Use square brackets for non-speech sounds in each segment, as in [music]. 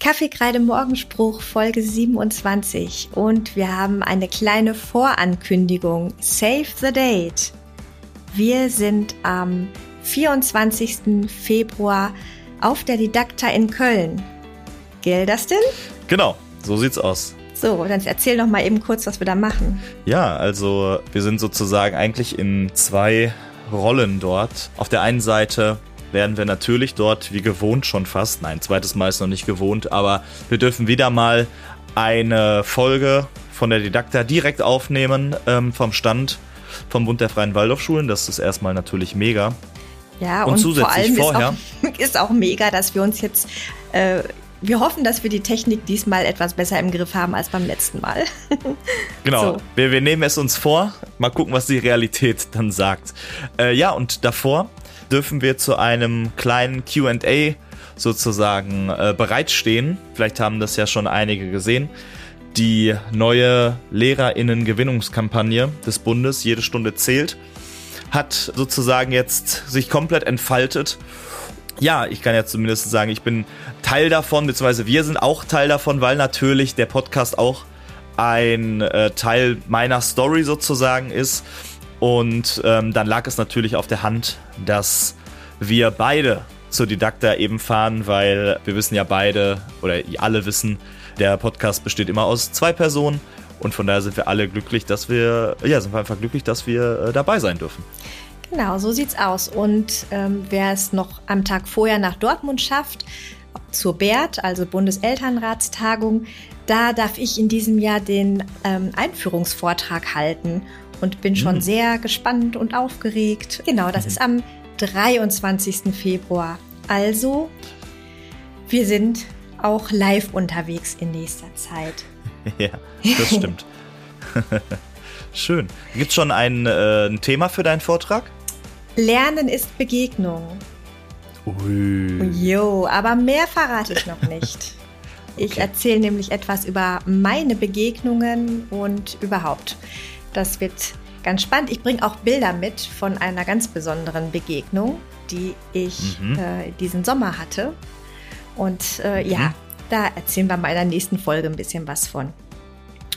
Kaffeekreide Morgenspruch Folge 27 und wir haben eine kleine Vorankündigung. Save the date. Wir sind am 24. Februar auf der Didakta in Köln. Gell, das denn? Genau, so sieht's aus. So, dann erzähl noch mal eben kurz, was wir da machen. Ja, also wir sind sozusagen eigentlich in zwei Rollen dort. Auf der einen Seite werden wir natürlich dort wie gewohnt schon fast, nein, zweites Mal ist noch nicht gewohnt, aber wir dürfen wieder mal eine Folge von der Didakta direkt aufnehmen ähm, vom Stand vom Bund der Freien Waldorfschulen. Das ist erstmal natürlich mega. Ja, und, und zusätzlich vor allem vorher ist auch, [laughs] ist auch, mega, dass wir uns jetzt äh, wir hoffen, dass wir die Technik diesmal etwas besser im Griff haben als beim letzten Mal. [laughs] genau, so. wir, wir, nehmen es uns vor. Mal gucken, was die Realität dann sagt. Äh, ja, und davor dürfen wir zu einem kleinen QA sozusagen äh, bereitstehen. Vielleicht haben das ja schon einige gesehen. Die neue Lehrerinnen-Gewinnungskampagne des Bundes, jede Stunde zählt, hat sozusagen jetzt sich komplett entfaltet. Ja, ich kann ja zumindest sagen, ich bin Teil davon, beziehungsweise wir sind auch Teil davon, weil natürlich der Podcast auch ein äh, Teil meiner Story sozusagen ist. Und ähm, dann lag es natürlich auf der Hand, dass wir beide zur Didakta eben fahren, weil wir wissen ja beide oder alle wissen, der Podcast besteht immer aus zwei Personen und von daher sind wir alle glücklich, dass wir, ja, sind wir einfach glücklich, dass wir äh, dabei sein dürfen. Genau, so sieht's aus. Und ähm, wer es noch am Tag vorher nach Dortmund schafft, zur BERT, also Bundeselternratstagung, da darf ich in diesem Jahr den ähm, Einführungsvortrag halten und bin schon mhm. sehr gespannt und aufgeregt. Genau, das mhm. ist am 23. Februar. Also, wir sind auch live unterwegs in nächster Zeit. [laughs] Ja, das stimmt. [laughs] Schön. Gibt es schon ein, äh, ein Thema für deinen Vortrag? Lernen ist Begegnung. Ui. Jo, aber mehr verrate ich noch [laughs] nicht. Ich okay. erzähle nämlich etwas über meine Begegnungen und überhaupt. Das wird ganz spannend. Ich bringe auch Bilder mit von einer ganz besonderen Begegnung, die ich mhm. äh, diesen Sommer hatte. Und äh, mhm. ja, da erzählen wir mal in der nächsten Folge ein bisschen was von.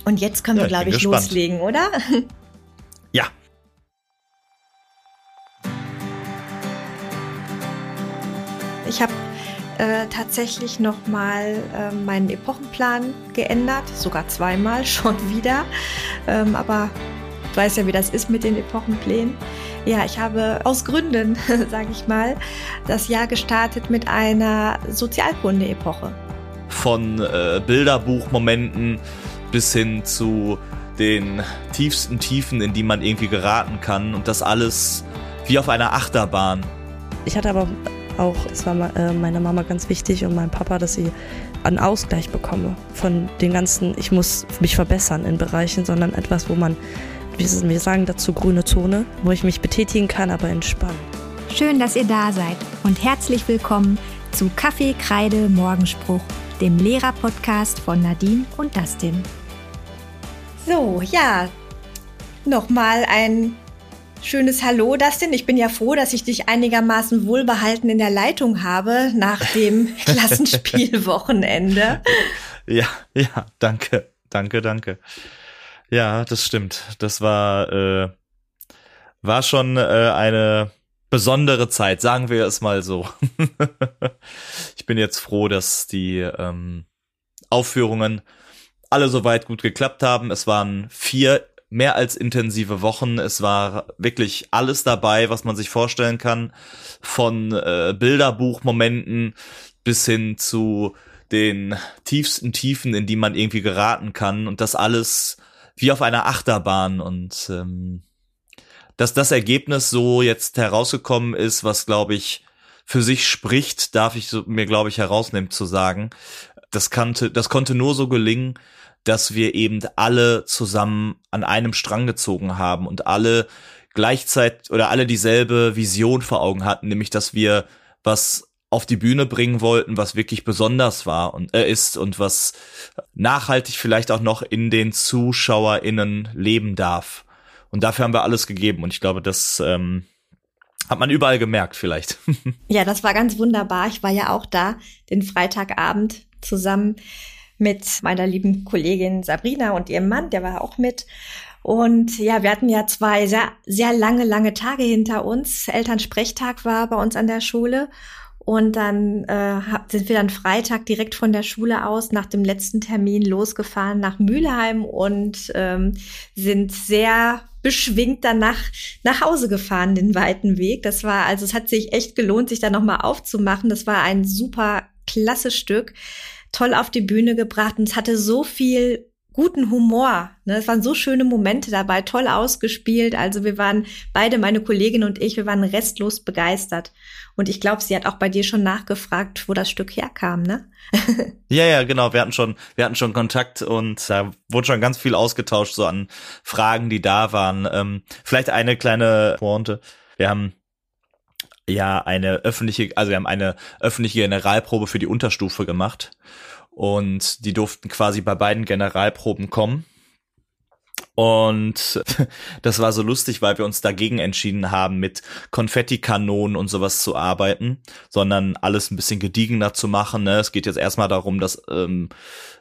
Und jetzt können ja, wir, glaube ich, gespannt. loslegen, oder? [laughs] Ja. Ich habe äh, tatsächlich nochmal äh, meinen Epochenplan geändert, sogar zweimal [laughs] schon wieder. Ähm, aber du weißt ja, wie das ist mit den Epochenplänen. Ja, ich habe aus Gründen, [laughs] sage ich mal, das Jahr gestartet mit einer Sozialkunde-Epoche. Von äh, Bilderbuchmomenten bis hin zu den tiefsten Tiefen, in die man irgendwie geraten kann und das alles wie auf einer Achterbahn. Ich hatte aber auch, es war äh, meiner Mama ganz wichtig und meinem Papa, dass sie einen Ausgleich bekomme von den ganzen, ich muss mich verbessern in Bereichen, sondern etwas, wo man, wir sagen dazu grüne Zone, wo ich mich betätigen kann, aber entspannen. Schön, dass ihr da seid und herzlich willkommen zu Kaffee, Kreide, Morgenspruch, dem Lehrer-Podcast von Nadine und Dustin. So, ja, nochmal ein Schönes Hallo, Dustin. Ich bin ja froh, dass ich dich einigermaßen wohlbehalten in der Leitung habe nach dem [laughs] Klassenspielwochenende. Ja, ja, danke, danke, danke. Ja, das stimmt. Das war äh, war schon äh, eine besondere Zeit, sagen wir es mal so. [laughs] ich bin jetzt froh, dass die ähm, Aufführungen alle soweit gut geklappt haben. Es waren vier mehr als intensive Wochen. Es war wirklich alles dabei, was man sich vorstellen kann. Von äh, Bilderbuchmomenten bis hin zu den tiefsten Tiefen, in die man irgendwie geraten kann. Und das alles wie auf einer Achterbahn. Und ähm, dass das Ergebnis so jetzt herausgekommen ist, was glaube ich für sich spricht, darf ich mir glaube ich herausnehmen zu sagen. Das konnte, das konnte nur so gelingen, dass wir eben alle zusammen an einem Strang gezogen haben und alle gleichzeitig oder alle dieselbe Vision vor Augen hatten, nämlich dass wir was auf die Bühne bringen wollten, was wirklich besonders war und äh, ist und was nachhaltig vielleicht auch noch in den ZuschauerInnen leben darf. Und dafür haben wir alles gegeben. Und ich glaube, das ähm, hat man überall gemerkt, vielleicht. [laughs] ja, das war ganz wunderbar. Ich war ja auch da den Freitagabend zusammen mit meiner lieben Kollegin Sabrina und ihrem Mann, der war auch mit. Und ja, wir hatten ja zwei sehr, sehr lange, lange Tage hinter uns. Elternsprechtag war bei uns an der Schule. Und dann äh, sind wir dann Freitag direkt von der Schule aus nach dem letzten Termin losgefahren nach Mülheim und ähm, sind sehr beschwingt danach nach Hause gefahren, den weiten Weg. Das war, also es hat sich echt gelohnt, sich da nochmal aufzumachen. Das war ein super klasse Stück. Toll auf die Bühne gebracht und es hatte so viel guten Humor. Ne? Es waren so schöne Momente dabei, toll ausgespielt. Also wir waren beide, meine Kollegin und ich, wir waren restlos begeistert. Und ich glaube, sie hat auch bei dir schon nachgefragt, wo das Stück herkam, ne? [laughs] ja, ja, genau. Wir hatten schon, wir hatten schon Kontakt und da wurde schon ganz viel ausgetauscht, so an Fragen, die da waren. Ähm, vielleicht eine kleine Pointe. Wir haben ja eine öffentliche, also wir haben eine öffentliche Generalprobe für die Unterstufe gemacht und die durften quasi bei beiden Generalproben kommen. Und [laughs] das war so lustig, weil wir uns dagegen entschieden haben, mit Konfettikanonen und sowas zu arbeiten, sondern alles ein bisschen gediegener zu machen. Ne? Es geht jetzt erstmal darum, dass ähm,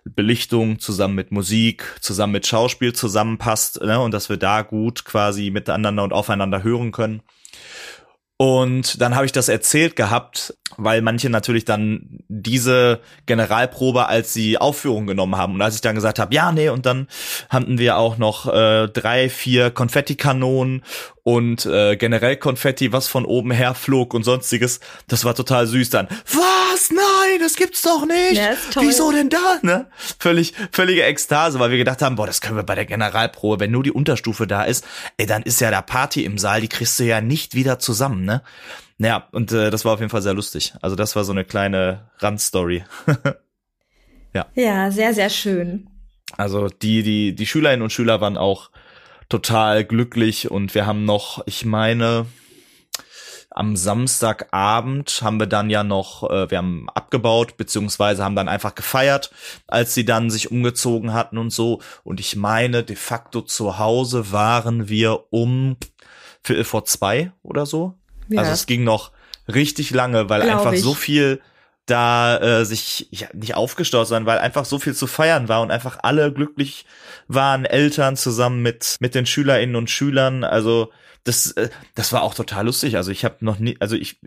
Belichtung zusammen mit Musik, zusammen mit Schauspiel zusammenpasst ne? und dass wir da gut quasi miteinander und aufeinander hören können. Und dann habe ich das erzählt gehabt, weil manche natürlich dann diese Generalprobe als die Aufführung genommen haben. Und als ich dann gesagt habe, ja, nee, und dann hatten wir auch noch äh, drei, vier Konfettikanonen und äh, generell Konfetti, was von oben her flog und sonstiges. Das war total süß dann. Was? Nein, das gibt's doch nicht. Ja, Wieso denn da? Ne? Völlig, völlige Ekstase, weil wir gedacht haben, boah, das können wir bei der Generalprobe, wenn nur die Unterstufe da ist, ey, dann ist ja da Party im Saal, die kriegst du ja nicht wieder zusammen, ne? Naja, und äh, das war auf jeden Fall sehr lustig. Also das war so eine kleine Randstory. [laughs] ja. Ja, sehr, sehr schön. Also die, die, die Schülerinnen und Schüler waren auch total glücklich und wir haben noch, ich meine, am Samstagabend haben wir dann ja noch, äh, wir haben abgebaut, beziehungsweise haben dann einfach gefeiert, als sie dann sich umgezogen hatten und so. Und ich meine, de facto zu Hause waren wir um Viertel vor zwei oder so. Ja. Also es ging noch richtig lange, weil Glaub einfach ich. so viel da äh, sich ja, nicht aufgestaut, sondern weil einfach so viel zu feiern war und einfach alle glücklich waren, Eltern zusammen mit mit den Schülerinnen und Schülern. Also das äh, das war auch total lustig. Also ich habe noch nie, also ich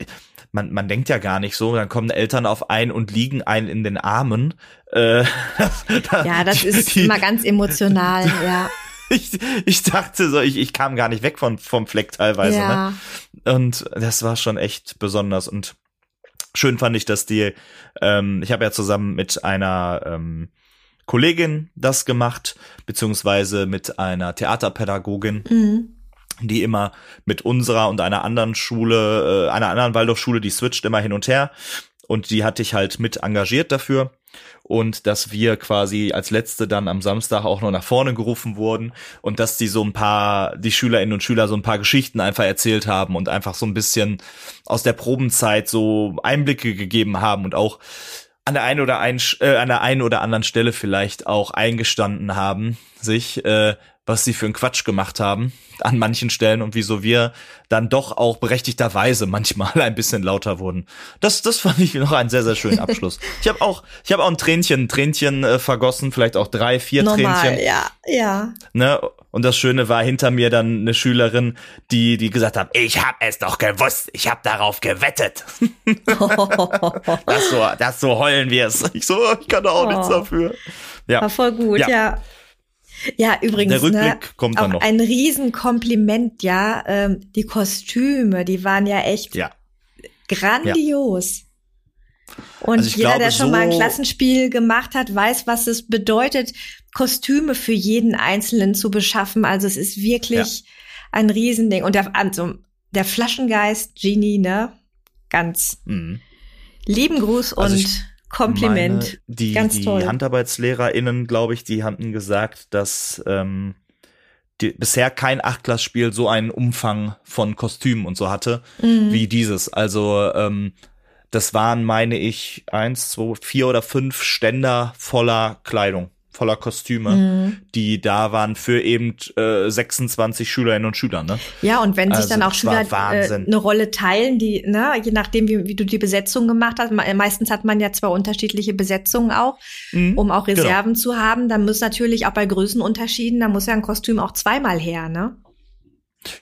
man man denkt ja gar nicht so, dann kommen Eltern auf einen und liegen einen in den Armen. Äh, da, [laughs] ja, das ist die, immer ganz emotional, [laughs] ja. Ich, ich dachte so, ich, ich kam gar nicht weg von, vom Fleck teilweise. Ja. Ne? Und das war schon echt besonders. Und schön fand ich, dass die, ähm, ich habe ja zusammen mit einer ähm, Kollegin das gemacht, beziehungsweise mit einer Theaterpädagogin. Mhm die immer mit unserer und einer anderen Schule, äh, einer anderen Waldorfschule, die switcht immer hin und her. Und die hatte ich halt mit engagiert dafür und dass wir quasi als letzte dann am Samstag auch noch nach vorne gerufen wurden und dass die so ein paar, die Schülerinnen und Schüler so ein paar Geschichten einfach erzählt haben und einfach so ein bisschen aus der Probenzeit so Einblicke gegeben haben und auch an der einen oder ein, äh, an der einen oder anderen Stelle vielleicht auch eingestanden haben, sich, äh, was sie für einen Quatsch gemacht haben an manchen Stellen und wieso wir dann doch auch berechtigterweise manchmal [laughs] ein bisschen lauter wurden. Das, das fand ich noch einen sehr, sehr schönen [laughs] Abschluss. ich habe auch, ich habe auch ein Tränchen, ein Tränchen äh, vergossen, vielleicht auch drei, vier Normal, Tränchen. Ja, ja. Ne? Und das Schöne war hinter mir dann eine Schülerin, die, die gesagt hat, ich hab es doch gewusst, ich hab darauf gewettet. [laughs] das so, das so heulen wir es. Ich so, ich kann da auch oh. nichts dafür. Ja. War voll gut, ja. ja. Ja, übrigens, Der Rückblick ne, kommt dann auch noch. ein Riesenkompliment, ja. Ähm, die Kostüme, die waren ja echt ja. grandios. Ja. Und also jeder, glaube, der schon so mal ein Klassenspiel gemacht hat, weiß, was es bedeutet, Kostüme für jeden Einzelnen zu beschaffen. Also es ist wirklich ja. ein Riesending. Und der, also der Flaschengeist, Genie, ne? Ganz mhm. lieben Gruß also und Kompliment. Meine, die Ganz die toll. HandarbeitslehrerInnen, glaube ich, die hatten gesagt, dass ähm, die, bisher kein Achtklassspiel so einen Umfang von Kostümen und so hatte mhm. wie dieses. Also ähm, das waren, meine ich, eins, zwei, vier oder fünf Ständer voller Kleidung voller Kostüme, mhm. die da waren für eben äh, 26 Schülerinnen und Schüler. Ne? Ja, und wenn also sich dann auch Schüler äh, eine Rolle teilen, die, ne, je nachdem, wie, wie du die Besetzung gemacht hast, meistens hat man ja zwei unterschiedliche Besetzungen auch, mhm. um auch genau. Reserven genau. zu haben, dann muss natürlich auch bei Größenunterschieden, da muss ja ein Kostüm auch zweimal her, ne?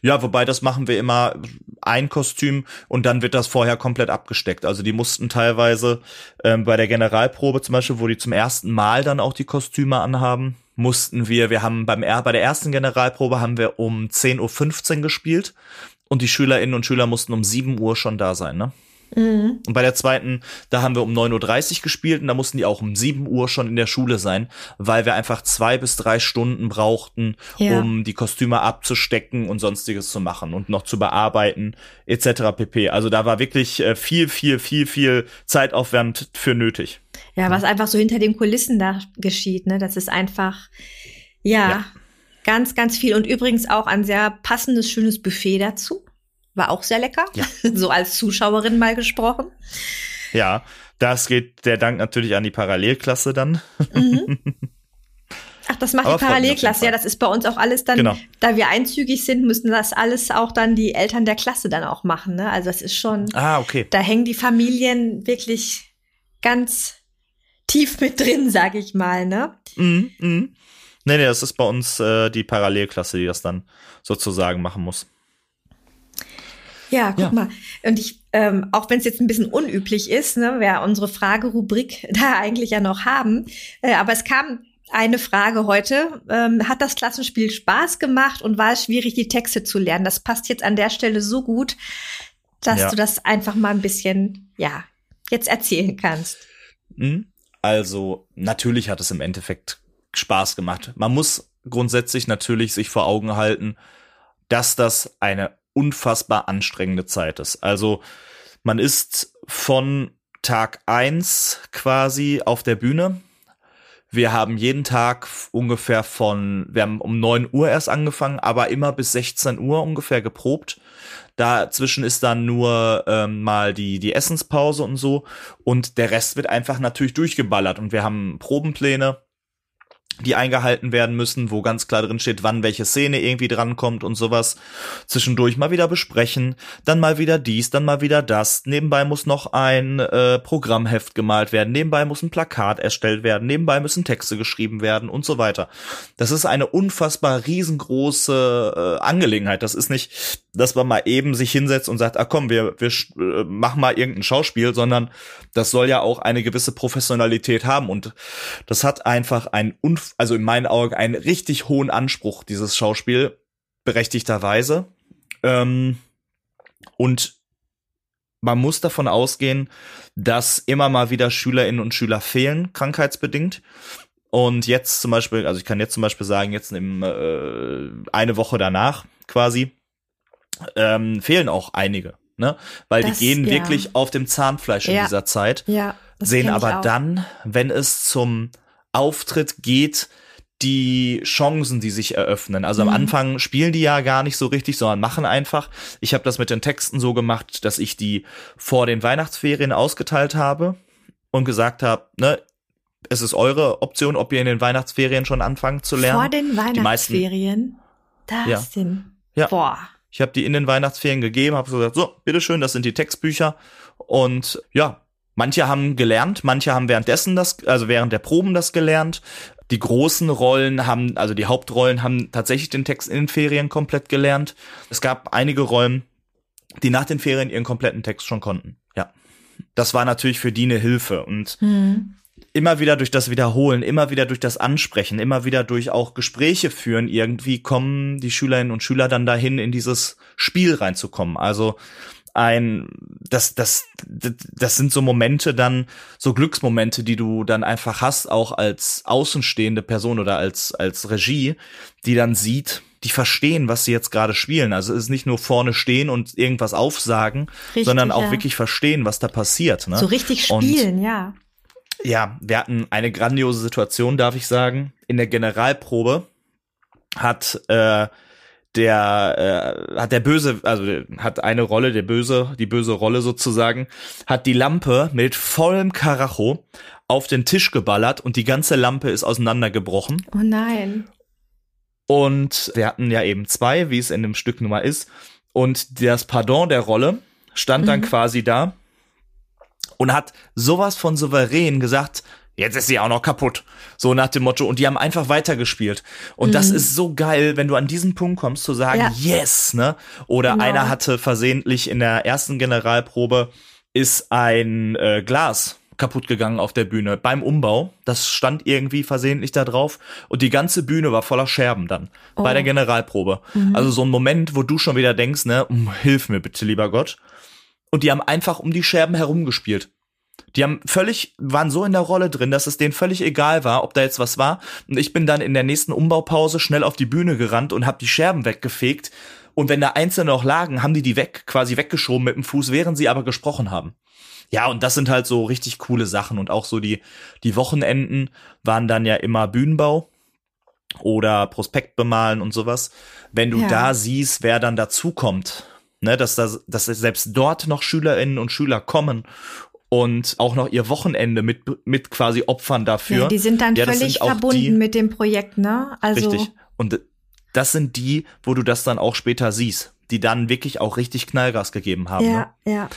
Ja, wobei das machen wir immer ein Kostüm und dann wird das vorher komplett abgesteckt. Also die mussten teilweise ähm, bei der Generalprobe zum Beispiel, wo die zum ersten Mal dann auch die Kostüme anhaben, mussten wir, wir haben beim bei der ersten Generalprobe haben wir um 10.15 Uhr gespielt und die Schülerinnen und Schüler mussten um 7 Uhr schon da sein, ne? Mhm. Und bei der zweiten, da haben wir um 9.30 Uhr gespielt und da mussten die auch um 7 Uhr schon in der Schule sein, weil wir einfach zwei bis drei Stunden brauchten, ja. um die Kostüme abzustecken und sonstiges zu machen und noch zu bearbeiten, etc. pp. Also da war wirklich äh, viel, viel, viel, viel Zeitaufwand für nötig. Ja, was einfach so hinter den Kulissen da geschieht, ne? Das ist einfach, ja. ja. Ganz, ganz viel und übrigens auch ein sehr passendes, schönes Buffet dazu. War auch sehr lecker. Ja. [laughs] So als Zuschauerin mal gesprochen. Ja, das geht der Dank natürlich an die Parallelklasse dann. Mhm. [laughs] Ach, das macht Aber die Parallelklasse. Ja, das ist bei uns auch alles dann, genau. da wir einzügig sind, müssen das alles auch dann die Eltern der Klasse dann auch machen. Ne? Also das ist schon, ah, okay. da hängen die Familien wirklich ganz tief mit drin, sag ich mal. Ne? Mhm, mhm. Nee, nee, das ist bei uns äh, die Parallelklasse, die das dann sozusagen machen muss. Ja, guck ja. mal. Und ich, ähm, auch wenn es jetzt ein bisschen unüblich ist, ne, wir unsere Fragerubrik [laughs] da eigentlich ja noch haben, äh, aber es kam eine Frage heute. Ähm, hat das Klassenspiel Spaß gemacht und war es schwierig, die Texte zu lernen? Das passt jetzt an der Stelle so gut, dass ja. du das einfach mal ein bisschen, ja, jetzt erzählen kannst. Mhm. Also, natürlich hat es im Endeffekt Spaß gemacht. Man muss grundsätzlich natürlich sich vor Augen halten, dass das eine unfassbar anstrengende Zeit ist. Also man ist von Tag eins quasi auf der Bühne. Wir haben jeden Tag ungefähr von, wir haben um neun Uhr erst angefangen, aber immer bis 16 Uhr ungefähr geprobt. Dazwischen ist dann nur ähm, mal die, die Essenspause und so. Und der Rest wird einfach natürlich durchgeballert. Und wir haben Probenpläne die eingehalten werden müssen, wo ganz klar drin steht, wann welche Szene irgendwie drankommt und sowas. Zwischendurch mal wieder besprechen, dann mal wieder dies, dann mal wieder das. Nebenbei muss noch ein äh, Programmheft gemalt werden, nebenbei muss ein Plakat erstellt werden, nebenbei müssen Texte geschrieben werden und so weiter. Das ist eine unfassbar riesengroße äh, Angelegenheit. Das ist nicht, dass man mal eben sich hinsetzt und sagt, ah komm, wir, wir äh, machen mal irgendein Schauspiel, sondern das soll ja auch eine gewisse Professionalität haben und das hat einfach ein unfassbar also in meinen Augen einen richtig hohen Anspruch, dieses Schauspiel, berechtigterweise. Ähm, und man muss davon ausgehen, dass immer mal wieder Schülerinnen und Schüler fehlen, krankheitsbedingt. Und jetzt zum Beispiel, also ich kann jetzt zum Beispiel sagen, jetzt im, äh, eine Woche danach quasi, ähm, fehlen auch einige. Ne? Weil das, die gehen ja. wirklich auf dem Zahnfleisch in dieser Zeit. Ja, sehen aber dann, wenn es zum Auftritt geht, die Chancen, die sich eröffnen. Also mhm. am Anfang spielen die ja gar nicht so richtig, sondern machen einfach. Ich habe das mit den Texten so gemacht, dass ich die vor den Weihnachtsferien ausgeteilt habe und gesagt habe, ne, es ist eure Option, ob ihr in den Weihnachtsferien schon anfangt zu lernen. Vor den Weihnachtsferien? Das ja. Ja. Boah. Ich habe die in den Weihnachtsferien gegeben, habe gesagt, so, bitteschön, das sind die Textbücher. Und ja, Manche haben gelernt, manche haben währenddessen das, also während der Proben das gelernt. Die großen Rollen haben, also die Hauptrollen haben tatsächlich den Text in den Ferien komplett gelernt. Es gab einige Rollen, die nach den Ferien ihren kompletten Text schon konnten. Ja. Das war natürlich für die eine Hilfe und mhm. immer wieder durch das Wiederholen, immer wieder durch das Ansprechen, immer wieder durch auch Gespräche führen, irgendwie kommen die Schülerinnen und Schüler dann dahin, in dieses Spiel reinzukommen. Also ein, das, das, das sind so Momente dann, so Glücksmomente, die du dann einfach hast, auch als außenstehende Person oder als, als Regie, die dann sieht, die verstehen, was sie jetzt gerade spielen. Also es ist nicht nur vorne stehen und irgendwas aufsagen, richtig, sondern auch ja. wirklich verstehen, was da passiert. Ne? So richtig spielen, und, ja. Ja, wir hatten eine grandiose Situation, darf ich sagen. In der Generalprobe hat äh, der äh, hat der böse, also hat eine Rolle, der böse, die böse Rolle sozusagen, hat die Lampe mit vollem Karacho auf den Tisch geballert und die ganze Lampe ist auseinandergebrochen. Oh nein. Und wir hatten ja eben zwei, wie es in dem Stück nun mal ist. Und das Pardon der Rolle stand dann mhm. quasi da und hat sowas von souverän gesagt, jetzt ist sie auch noch kaputt. So nach dem Motto. Und die haben einfach weitergespielt. Und mhm. das ist so geil, wenn du an diesen Punkt kommst, zu sagen, ja. yes, ne? Oder genau. einer hatte versehentlich in der ersten Generalprobe ist ein äh, Glas kaputt gegangen auf der Bühne beim Umbau. Das stand irgendwie versehentlich da drauf und die ganze Bühne war voller Scherben dann oh. bei der Generalprobe. Mhm. Also so ein Moment, wo du schon wieder denkst, ne, hilf mir bitte, lieber Gott. Und die haben einfach um die Scherben herumgespielt. Die haben völlig, waren so in der Rolle drin, dass es denen völlig egal war, ob da jetzt was war. Und ich bin dann in der nächsten Umbaupause schnell auf die Bühne gerannt und habe die Scherben weggefegt. Und wenn da einzelne noch lagen, haben die die weg, quasi weggeschoben mit dem Fuß, während sie aber gesprochen haben. Ja, und das sind halt so richtig coole Sachen. Und auch so die, die Wochenenden waren dann ja immer Bühnenbau oder Prospekt bemalen und sowas. Wenn du ja. da siehst, wer dann dazukommt, ne, dass, da, dass selbst dort noch Schülerinnen und Schüler kommen und auch noch ihr Wochenende mit, mit quasi Opfern dafür. Ja, die sind dann ja, völlig sind verbunden die, mit dem Projekt, ne? Also richtig. Und das sind die, wo du das dann auch später siehst, die dann wirklich auch richtig Knallgas gegeben haben. Ja, ne? ja.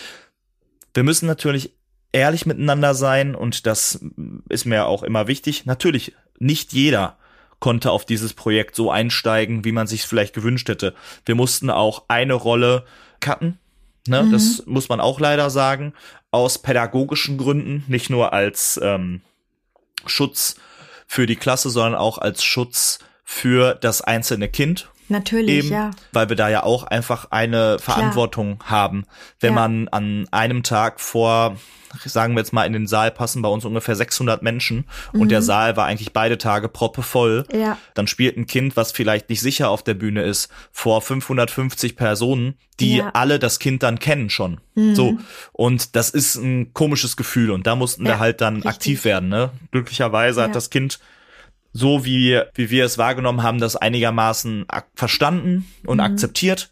Wir müssen natürlich ehrlich miteinander sein und das ist mir auch immer wichtig. Natürlich, nicht jeder konnte auf dieses Projekt so einsteigen, wie man sich vielleicht gewünscht hätte. Wir mussten auch eine Rolle cutten, Ne, mhm. Das muss man auch leider sagen, aus pädagogischen Gründen, nicht nur als ähm, Schutz für die Klasse, sondern auch als Schutz für das einzelne Kind. Natürlich, Eben, ja. Weil wir da ja auch einfach eine Verantwortung Klar. haben, wenn ja. man an einem Tag vor sagen wir jetzt mal, in den Saal passen bei uns ungefähr 600 Menschen mhm. und der mhm. Saal war eigentlich beide Tage proppevoll. Ja. Dann spielt ein Kind, was vielleicht nicht sicher auf der Bühne ist, vor 550 Personen, die ja. alle das Kind dann kennen schon. Mhm. So. Und das ist ein komisches Gefühl und da mussten wir halt dann richtig. aktiv werden, ne? Glücklicherweise hat das Kind so wie, wie wir es wahrgenommen haben, das einigermaßen verstanden und mhm. akzeptiert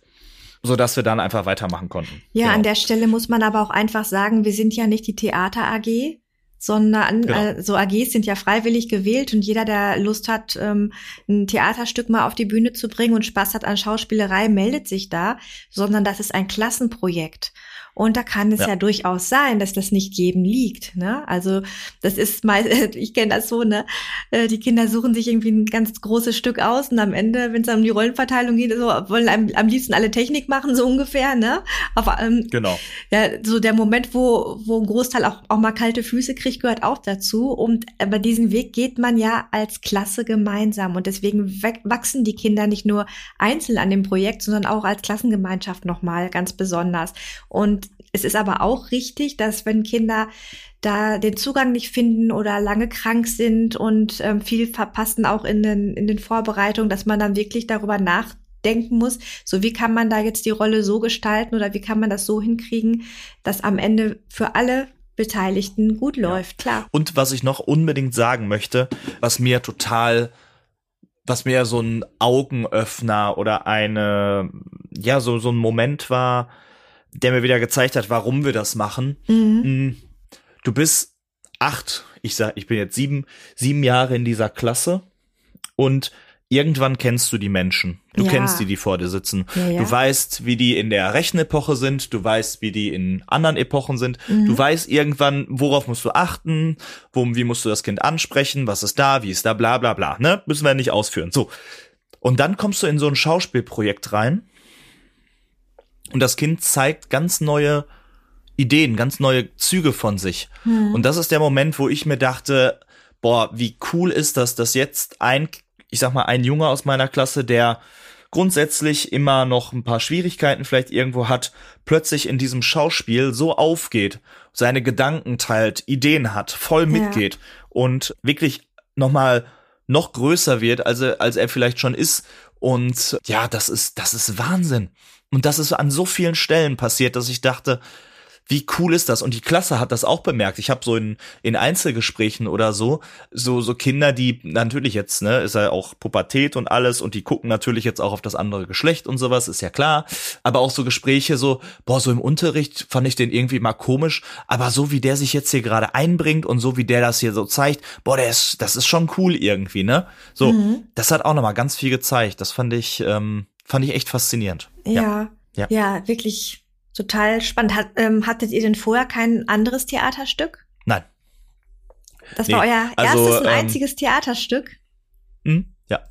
so dass wir dann einfach weitermachen konnten. Ja, genau. an der Stelle muss man aber auch einfach sagen, wir sind ja nicht die Theater AG, sondern genau. äh, so AGs sind ja freiwillig gewählt und jeder, der Lust hat, ähm, ein Theaterstück mal auf die Bühne zu bringen und Spaß hat an Schauspielerei, meldet sich da, sondern das ist ein Klassenprojekt. Und da kann es ja, ja durchaus sein, dass das nicht jedem liegt. Ne? Also das ist mal, [laughs] ich kenne das so, ne? Äh, die Kinder suchen sich irgendwie ein ganz großes Stück aus und am Ende, wenn es um die Rollenverteilung geht, so wollen am, am liebsten alle Technik machen, so ungefähr, ne? Aber ähm, genau. Ja, so der Moment, wo, wo ein Großteil auch, auch mal kalte Füße kriegt, gehört auch dazu. Und über diesen Weg geht man ja als Klasse gemeinsam. Und deswegen wachsen die Kinder nicht nur einzeln an dem Projekt, sondern auch als Klassengemeinschaft nochmal ganz besonders. Und es ist aber auch richtig, dass wenn Kinder da den Zugang nicht finden oder lange krank sind und ähm, viel verpassen auch in den, in den Vorbereitungen, dass man dann wirklich darüber nachdenken muss, so wie kann man da jetzt die Rolle so gestalten oder wie kann man das so hinkriegen, dass am Ende für alle Beteiligten gut läuft, ja. klar. Und was ich noch unbedingt sagen möchte, was mir total was mir so ein Augenöffner oder eine, ja, so, so ein Moment war, der mir wieder gezeigt hat, warum wir das machen. Mhm. Mm, du bist acht, ich sag, ich bin jetzt sieben, sieben Jahre in dieser Klasse und irgendwann kennst du die Menschen. Du ja. kennst die, die vor dir sitzen. Ja, ja. Du weißt, wie die in der Rechenepoche sind. Du weißt, wie die in anderen Epochen sind. Mhm. Du weißt irgendwann, worauf musst du achten, wo, wie musst du das Kind ansprechen, was ist da, wie ist da, bla, bla, bla, ne? Müssen wir nicht ausführen. So. Und dann kommst du in so ein Schauspielprojekt rein und das Kind zeigt ganz neue Ideen, ganz neue Züge von sich. Mhm. Und das ist der Moment, wo ich mir dachte, boah, wie cool ist das, dass jetzt ein, ich sag mal, ein Junge aus meiner Klasse, der grundsätzlich immer noch ein paar Schwierigkeiten vielleicht irgendwo hat, plötzlich in diesem Schauspiel so aufgeht, seine Gedanken teilt, Ideen hat, voll mitgeht ja. und wirklich nochmal noch größer wird, als er, als er vielleicht schon ist. Und ja, das ist, das ist Wahnsinn. Und das ist an so vielen Stellen passiert, dass ich dachte, wie cool ist das? Und die Klasse hat das auch bemerkt. Ich habe so in, in Einzelgesprächen oder so, so, so Kinder, die natürlich jetzt, ne, ist ja auch Pubertät und alles und die gucken natürlich jetzt auch auf das andere Geschlecht und sowas, ist ja klar. Aber auch so Gespräche so, boah, so im Unterricht fand ich den irgendwie mal komisch, aber so wie der sich jetzt hier gerade einbringt und so wie der das hier so zeigt, boah, der ist, das ist schon cool irgendwie, ne? So, mhm. das hat auch nochmal ganz viel gezeigt. Das fand ich, ähm, fand ich echt faszinierend. Ja, ja, ja, wirklich total spannend. Hat, ähm, hattet ihr denn vorher kein anderes Theaterstück? Nein. Das nee, war euer erstes also, und ähm, einziges Theaterstück? Hm, ja.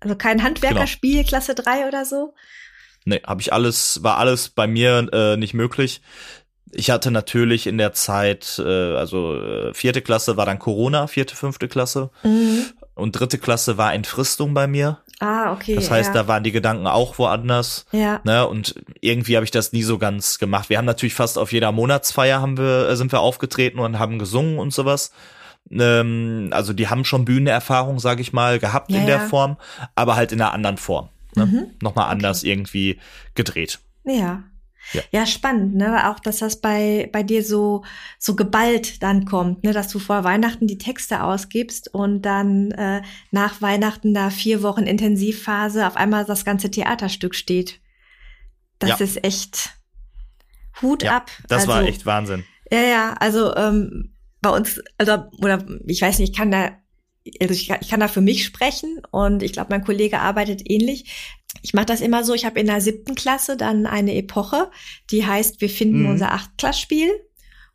Also kein Handwerkerspiel, genau. Klasse 3 oder so? Nee, habe ich alles, war alles bei mir äh, nicht möglich. Ich hatte natürlich in der Zeit, äh, also äh, vierte Klasse war dann Corona, vierte, fünfte Klasse. Mhm. Und dritte Klasse war Entfristung bei mir. Ah, okay. Das heißt, ja. da waren die Gedanken auch woanders. Ja. Ne? Und irgendwie habe ich das nie so ganz gemacht. Wir haben natürlich fast auf jeder Monatsfeier haben wir, äh, sind wir aufgetreten und haben gesungen und sowas. Ähm, also die haben schon Bühnenerfahrung, sage ich mal, gehabt ja, in der ja. Form, aber halt in einer anderen Form. Ne? Mhm. Nochmal anders okay. irgendwie gedreht. Ja. Ja. ja, spannend, ne? Auch, dass das bei, bei dir so, so geballt dann kommt, ne? Dass du vor Weihnachten die Texte ausgibst und dann äh, nach Weihnachten da vier Wochen Intensivphase auf einmal das ganze Theaterstück steht. Das ja. ist echt Hut ja, ab. Das also, war echt Wahnsinn. Ja, ja, also ähm, bei uns, also, oder ich weiß nicht, ich kann da also ich, ich kann da für mich sprechen und ich glaube, mein Kollege arbeitet ähnlich. Ich mache das immer so, ich habe in der siebten Klasse dann eine Epoche, die heißt, wir finden mhm. unser Achtklassspiel.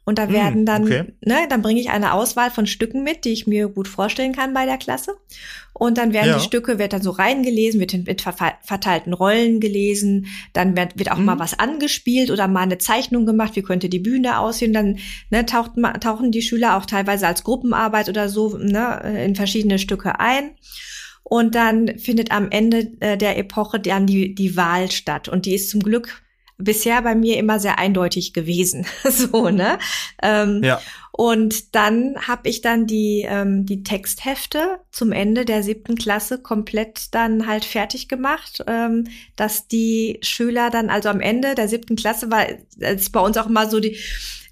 Und da werden hm, dann, okay. ne, dann bringe ich eine Auswahl von Stücken mit, die ich mir gut vorstellen kann bei der Klasse. Und dann werden ja. die Stücke, wird dann so reingelesen, wird mit verteilten Rollen gelesen, dann wird, wird auch mhm. mal was angespielt oder mal eine Zeichnung gemacht, wie könnte die Bühne aussehen. Dann ne, taucht, tauchen die Schüler auch teilweise als Gruppenarbeit oder so ne, in verschiedene Stücke ein. Und dann findet am Ende äh, der Epoche dann die, die Wahl statt. Und die ist zum Glück bisher bei mir immer sehr eindeutig gewesen. [laughs] so, ne? Ähm, ja. Und dann habe ich dann die, ähm, die Texthefte zum Ende der siebten Klasse komplett dann halt fertig gemacht, ähm, dass die Schüler dann, also am Ende der siebten Klasse war es bei uns auch mal so die,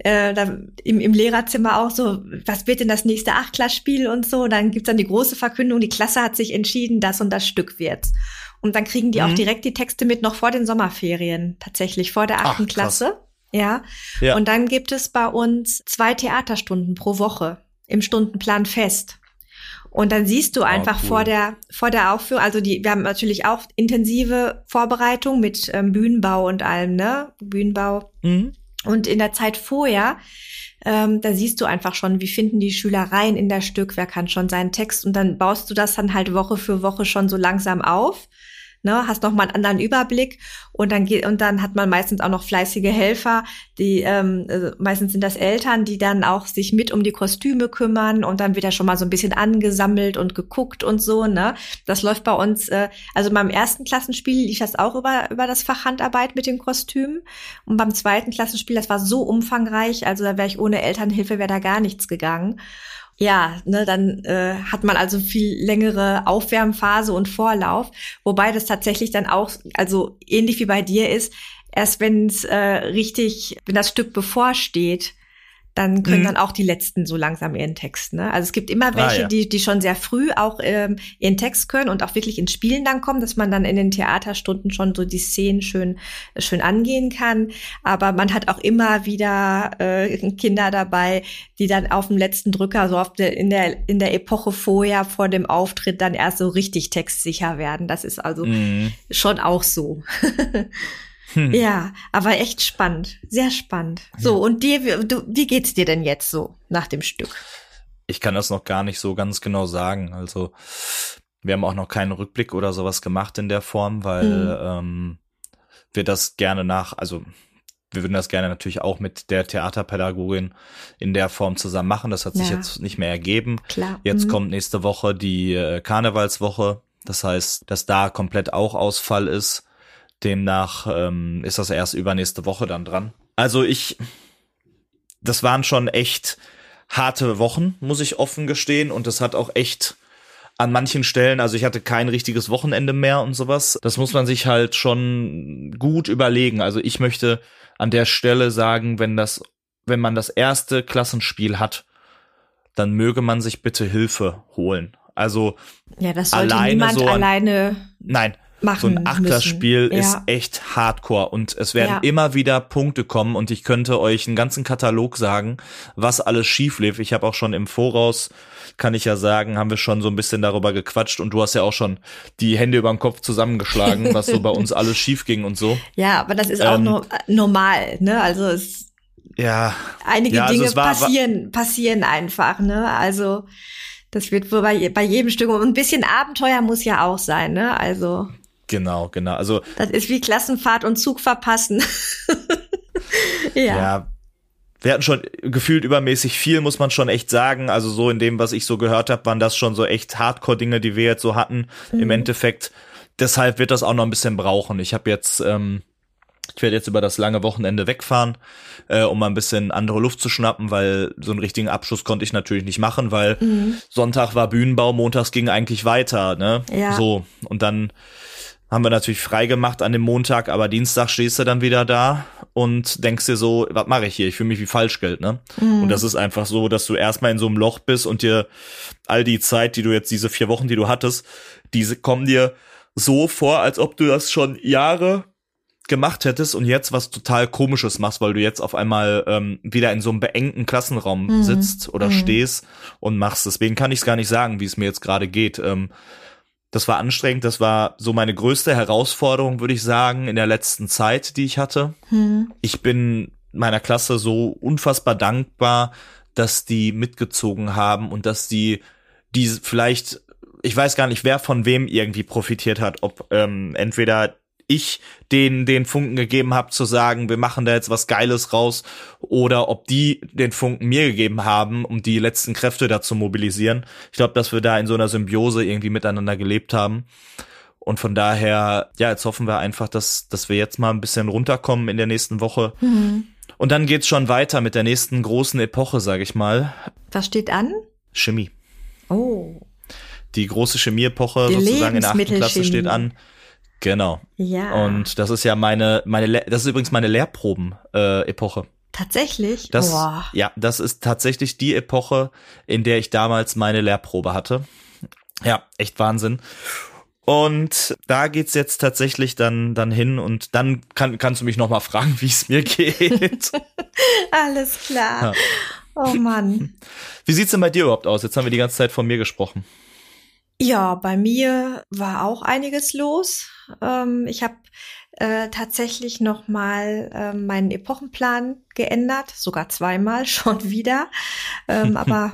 äh, da, im, im Lehrerzimmer auch so, was wird denn das nächste Achtklassspiel und so. Dann gibt's dann die große Verkündung, die Klasse hat sich entschieden, das und das Stück wird's. Und dann kriegen die mhm. auch direkt die Texte mit, noch vor den Sommerferien, tatsächlich, vor der achten Klasse. Ja. ja. Und dann gibt es bei uns zwei Theaterstunden pro Woche im Stundenplan fest. Und dann siehst du ah, einfach oh, cool. vor der vor der Aufführung, also die, wir haben natürlich auch intensive Vorbereitung mit ähm, Bühnenbau und allem, ne? Bühnenbau. Mhm. Und in der Zeit vorher, ähm, da siehst du einfach schon, wie finden die Schüler rein in das Stück, wer kann schon seinen Text und dann baust du das dann halt Woche für Woche schon so langsam auf ne, hast noch mal einen anderen Überblick. Und dann geht und dann hat man meistens auch noch fleißige Helfer, die ähm, also meistens sind das Eltern, die dann auch sich mit um die Kostüme kümmern und dann wird ja schon mal so ein bisschen angesammelt und geguckt und so, ne? Das läuft bei uns, äh, also beim ersten Klassenspiel lief das auch über über das Fach Handarbeit mit den Kostümen. Und beim zweiten Klassenspiel, das war so umfangreich, also da wäre ich ohne Elternhilfe wäre da gar nichts gegangen ja, ne, dann äh, hat man also viel längere Aufwärmphase und Vorlauf, wobei das tatsächlich dann auch, also ähnlich wie bei dir ist, erst wenn es äh, richtig, wenn das Stück bevorsteht, dann können mhm. dann auch die letzten so langsam ihren Text. Ne? Also es gibt immer ah, welche, ah, ja. die, die schon sehr früh auch ähm, ihren Text können und auch wirklich ins Spielen dann kommen, dass man dann in den Theaterstunden schon so die Szenen schön, schön angehen kann. Aber man hat auch immer wieder äh, Kinder dabei, die dann auf dem letzten Drücker, so auf der, in, der, in der Epoche vorher, vor dem Auftritt, dann erst so richtig textsicher werden. Das ist also mhm. schon auch so. [laughs] Hm. Ja, aber echt spannend, sehr spannend. So, und dir, wie, du, wie geht's dir denn jetzt so nach dem Stück? Ich kann das noch gar nicht so ganz genau sagen. Also, wir haben auch noch keinen Rückblick oder sowas gemacht in der Form, weil mhm. ähm, wir das gerne nach, also wir würden das gerne natürlich auch mit der Theaterpädagogin in der Form zusammen machen. Das hat sich ja. jetzt nicht mehr ergeben. Klar. Jetzt mhm. kommt nächste Woche die äh, Karnevalswoche. Das heißt, dass da komplett auch Ausfall ist. Demnach ähm, ist das erst übernächste Woche dann dran. Also ich, das waren schon echt harte Wochen, muss ich offen gestehen. Und das hat auch echt an manchen Stellen, also ich hatte kein richtiges Wochenende mehr und sowas. Das muss man sich halt schon gut überlegen. Also ich möchte an der Stelle sagen, wenn das, wenn man das erste Klassenspiel hat, dann möge man sich bitte Hilfe holen. Also ja, das sollte alleine niemand so ein, alleine nein, machen so ein Achterspiel ja. ist echt Hardcore und es werden ja. immer wieder Punkte kommen und ich könnte euch einen ganzen Katalog sagen, was alles schief lief. Ich habe auch schon im Voraus, kann ich ja sagen, haben wir schon so ein bisschen darüber gequatscht und du hast ja auch schon die Hände über den Kopf zusammengeschlagen, was so bei [laughs] uns alles schief ging und so. Ja, aber das ist auch ähm, no normal, ne? Also es ja. Einige ja, also Dinge war, passieren, passieren einfach, ne? Also das wird wohl bei, bei jedem Stück und ein bisschen Abenteuer muss ja auch sein, ne? Also Genau, genau. Also das ist wie Klassenfahrt und Zug verpassen. [laughs] ja. ja. Wir hatten schon gefühlt übermäßig viel, muss man schon echt sagen. Also so in dem, was ich so gehört habe, waren das schon so echt Hardcore-Dinge, die wir jetzt so hatten. Mhm. Im Endeffekt. Deshalb wird das auch noch ein bisschen brauchen. Ich habe jetzt, ähm, ich werde jetzt über das lange Wochenende wegfahren, äh, um mal ein bisschen andere Luft zu schnappen, weil so einen richtigen Abschluss konnte ich natürlich nicht machen, weil mhm. Sonntag war Bühnenbau, montags ging eigentlich weiter, ne? Ja. So. Und dann haben wir natürlich frei gemacht an dem Montag, aber Dienstag stehst du dann wieder da und denkst dir so, was mache ich hier? Ich fühle mich wie Falschgeld, ne? Mhm. Und das ist einfach so, dass du erstmal in so einem Loch bist und dir all die Zeit, die du jetzt diese vier Wochen, die du hattest, diese kommen dir so vor, als ob du das schon Jahre gemacht hättest und jetzt was total komisches machst, weil du jetzt auf einmal ähm, wieder in so einem beengten Klassenraum mhm. sitzt oder mhm. stehst und machst. Deswegen kann ich es gar nicht sagen, wie es mir jetzt gerade geht. Ähm, das war anstrengend. Das war so meine größte Herausforderung, würde ich sagen, in der letzten Zeit, die ich hatte. Hm. Ich bin meiner Klasse so unfassbar dankbar, dass die mitgezogen haben und dass die, die vielleicht, ich weiß gar nicht, wer von wem irgendwie profitiert hat, ob ähm, entweder ich den den Funken gegeben habe zu sagen, wir machen da jetzt was Geiles raus oder ob die den Funken mir gegeben haben, um die letzten Kräfte da zu mobilisieren. Ich glaube, dass wir da in so einer Symbiose irgendwie miteinander gelebt haben. Und von daher, ja, jetzt hoffen wir einfach, dass, dass wir jetzt mal ein bisschen runterkommen in der nächsten Woche. Mhm. Und dann geht's schon weiter mit der nächsten großen Epoche, sage ich mal. Was steht an? Chemie. Oh. Die große Chemieepoche sozusagen in der achten Klasse steht an. Genau. Ja. Und das ist ja meine, meine, das ist übrigens meine Lehrproben-Epoche. Äh, tatsächlich? Das, Boah. Ja, das ist tatsächlich die Epoche, in der ich damals meine Lehrprobe hatte. Ja, echt Wahnsinn. Und da geht's jetzt tatsächlich dann dann hin und dann kann, kannst du mich noch mal fragen, [laughs] wie es mir geht. [laughs] Alles klar. Ja. Oh Mann. Wie sieht's denn bei dir überhaupt aus? Jetzt haben wir die ganze Zeit von mir gesprochen. Ja, bei mir war auch einiges los. Ähm, ich habe äh, tatsächlich noch mal äh, meinen Epochenplan geändert, sogar zweimal [laughs] schon wieder. Ähm, [laughs] aber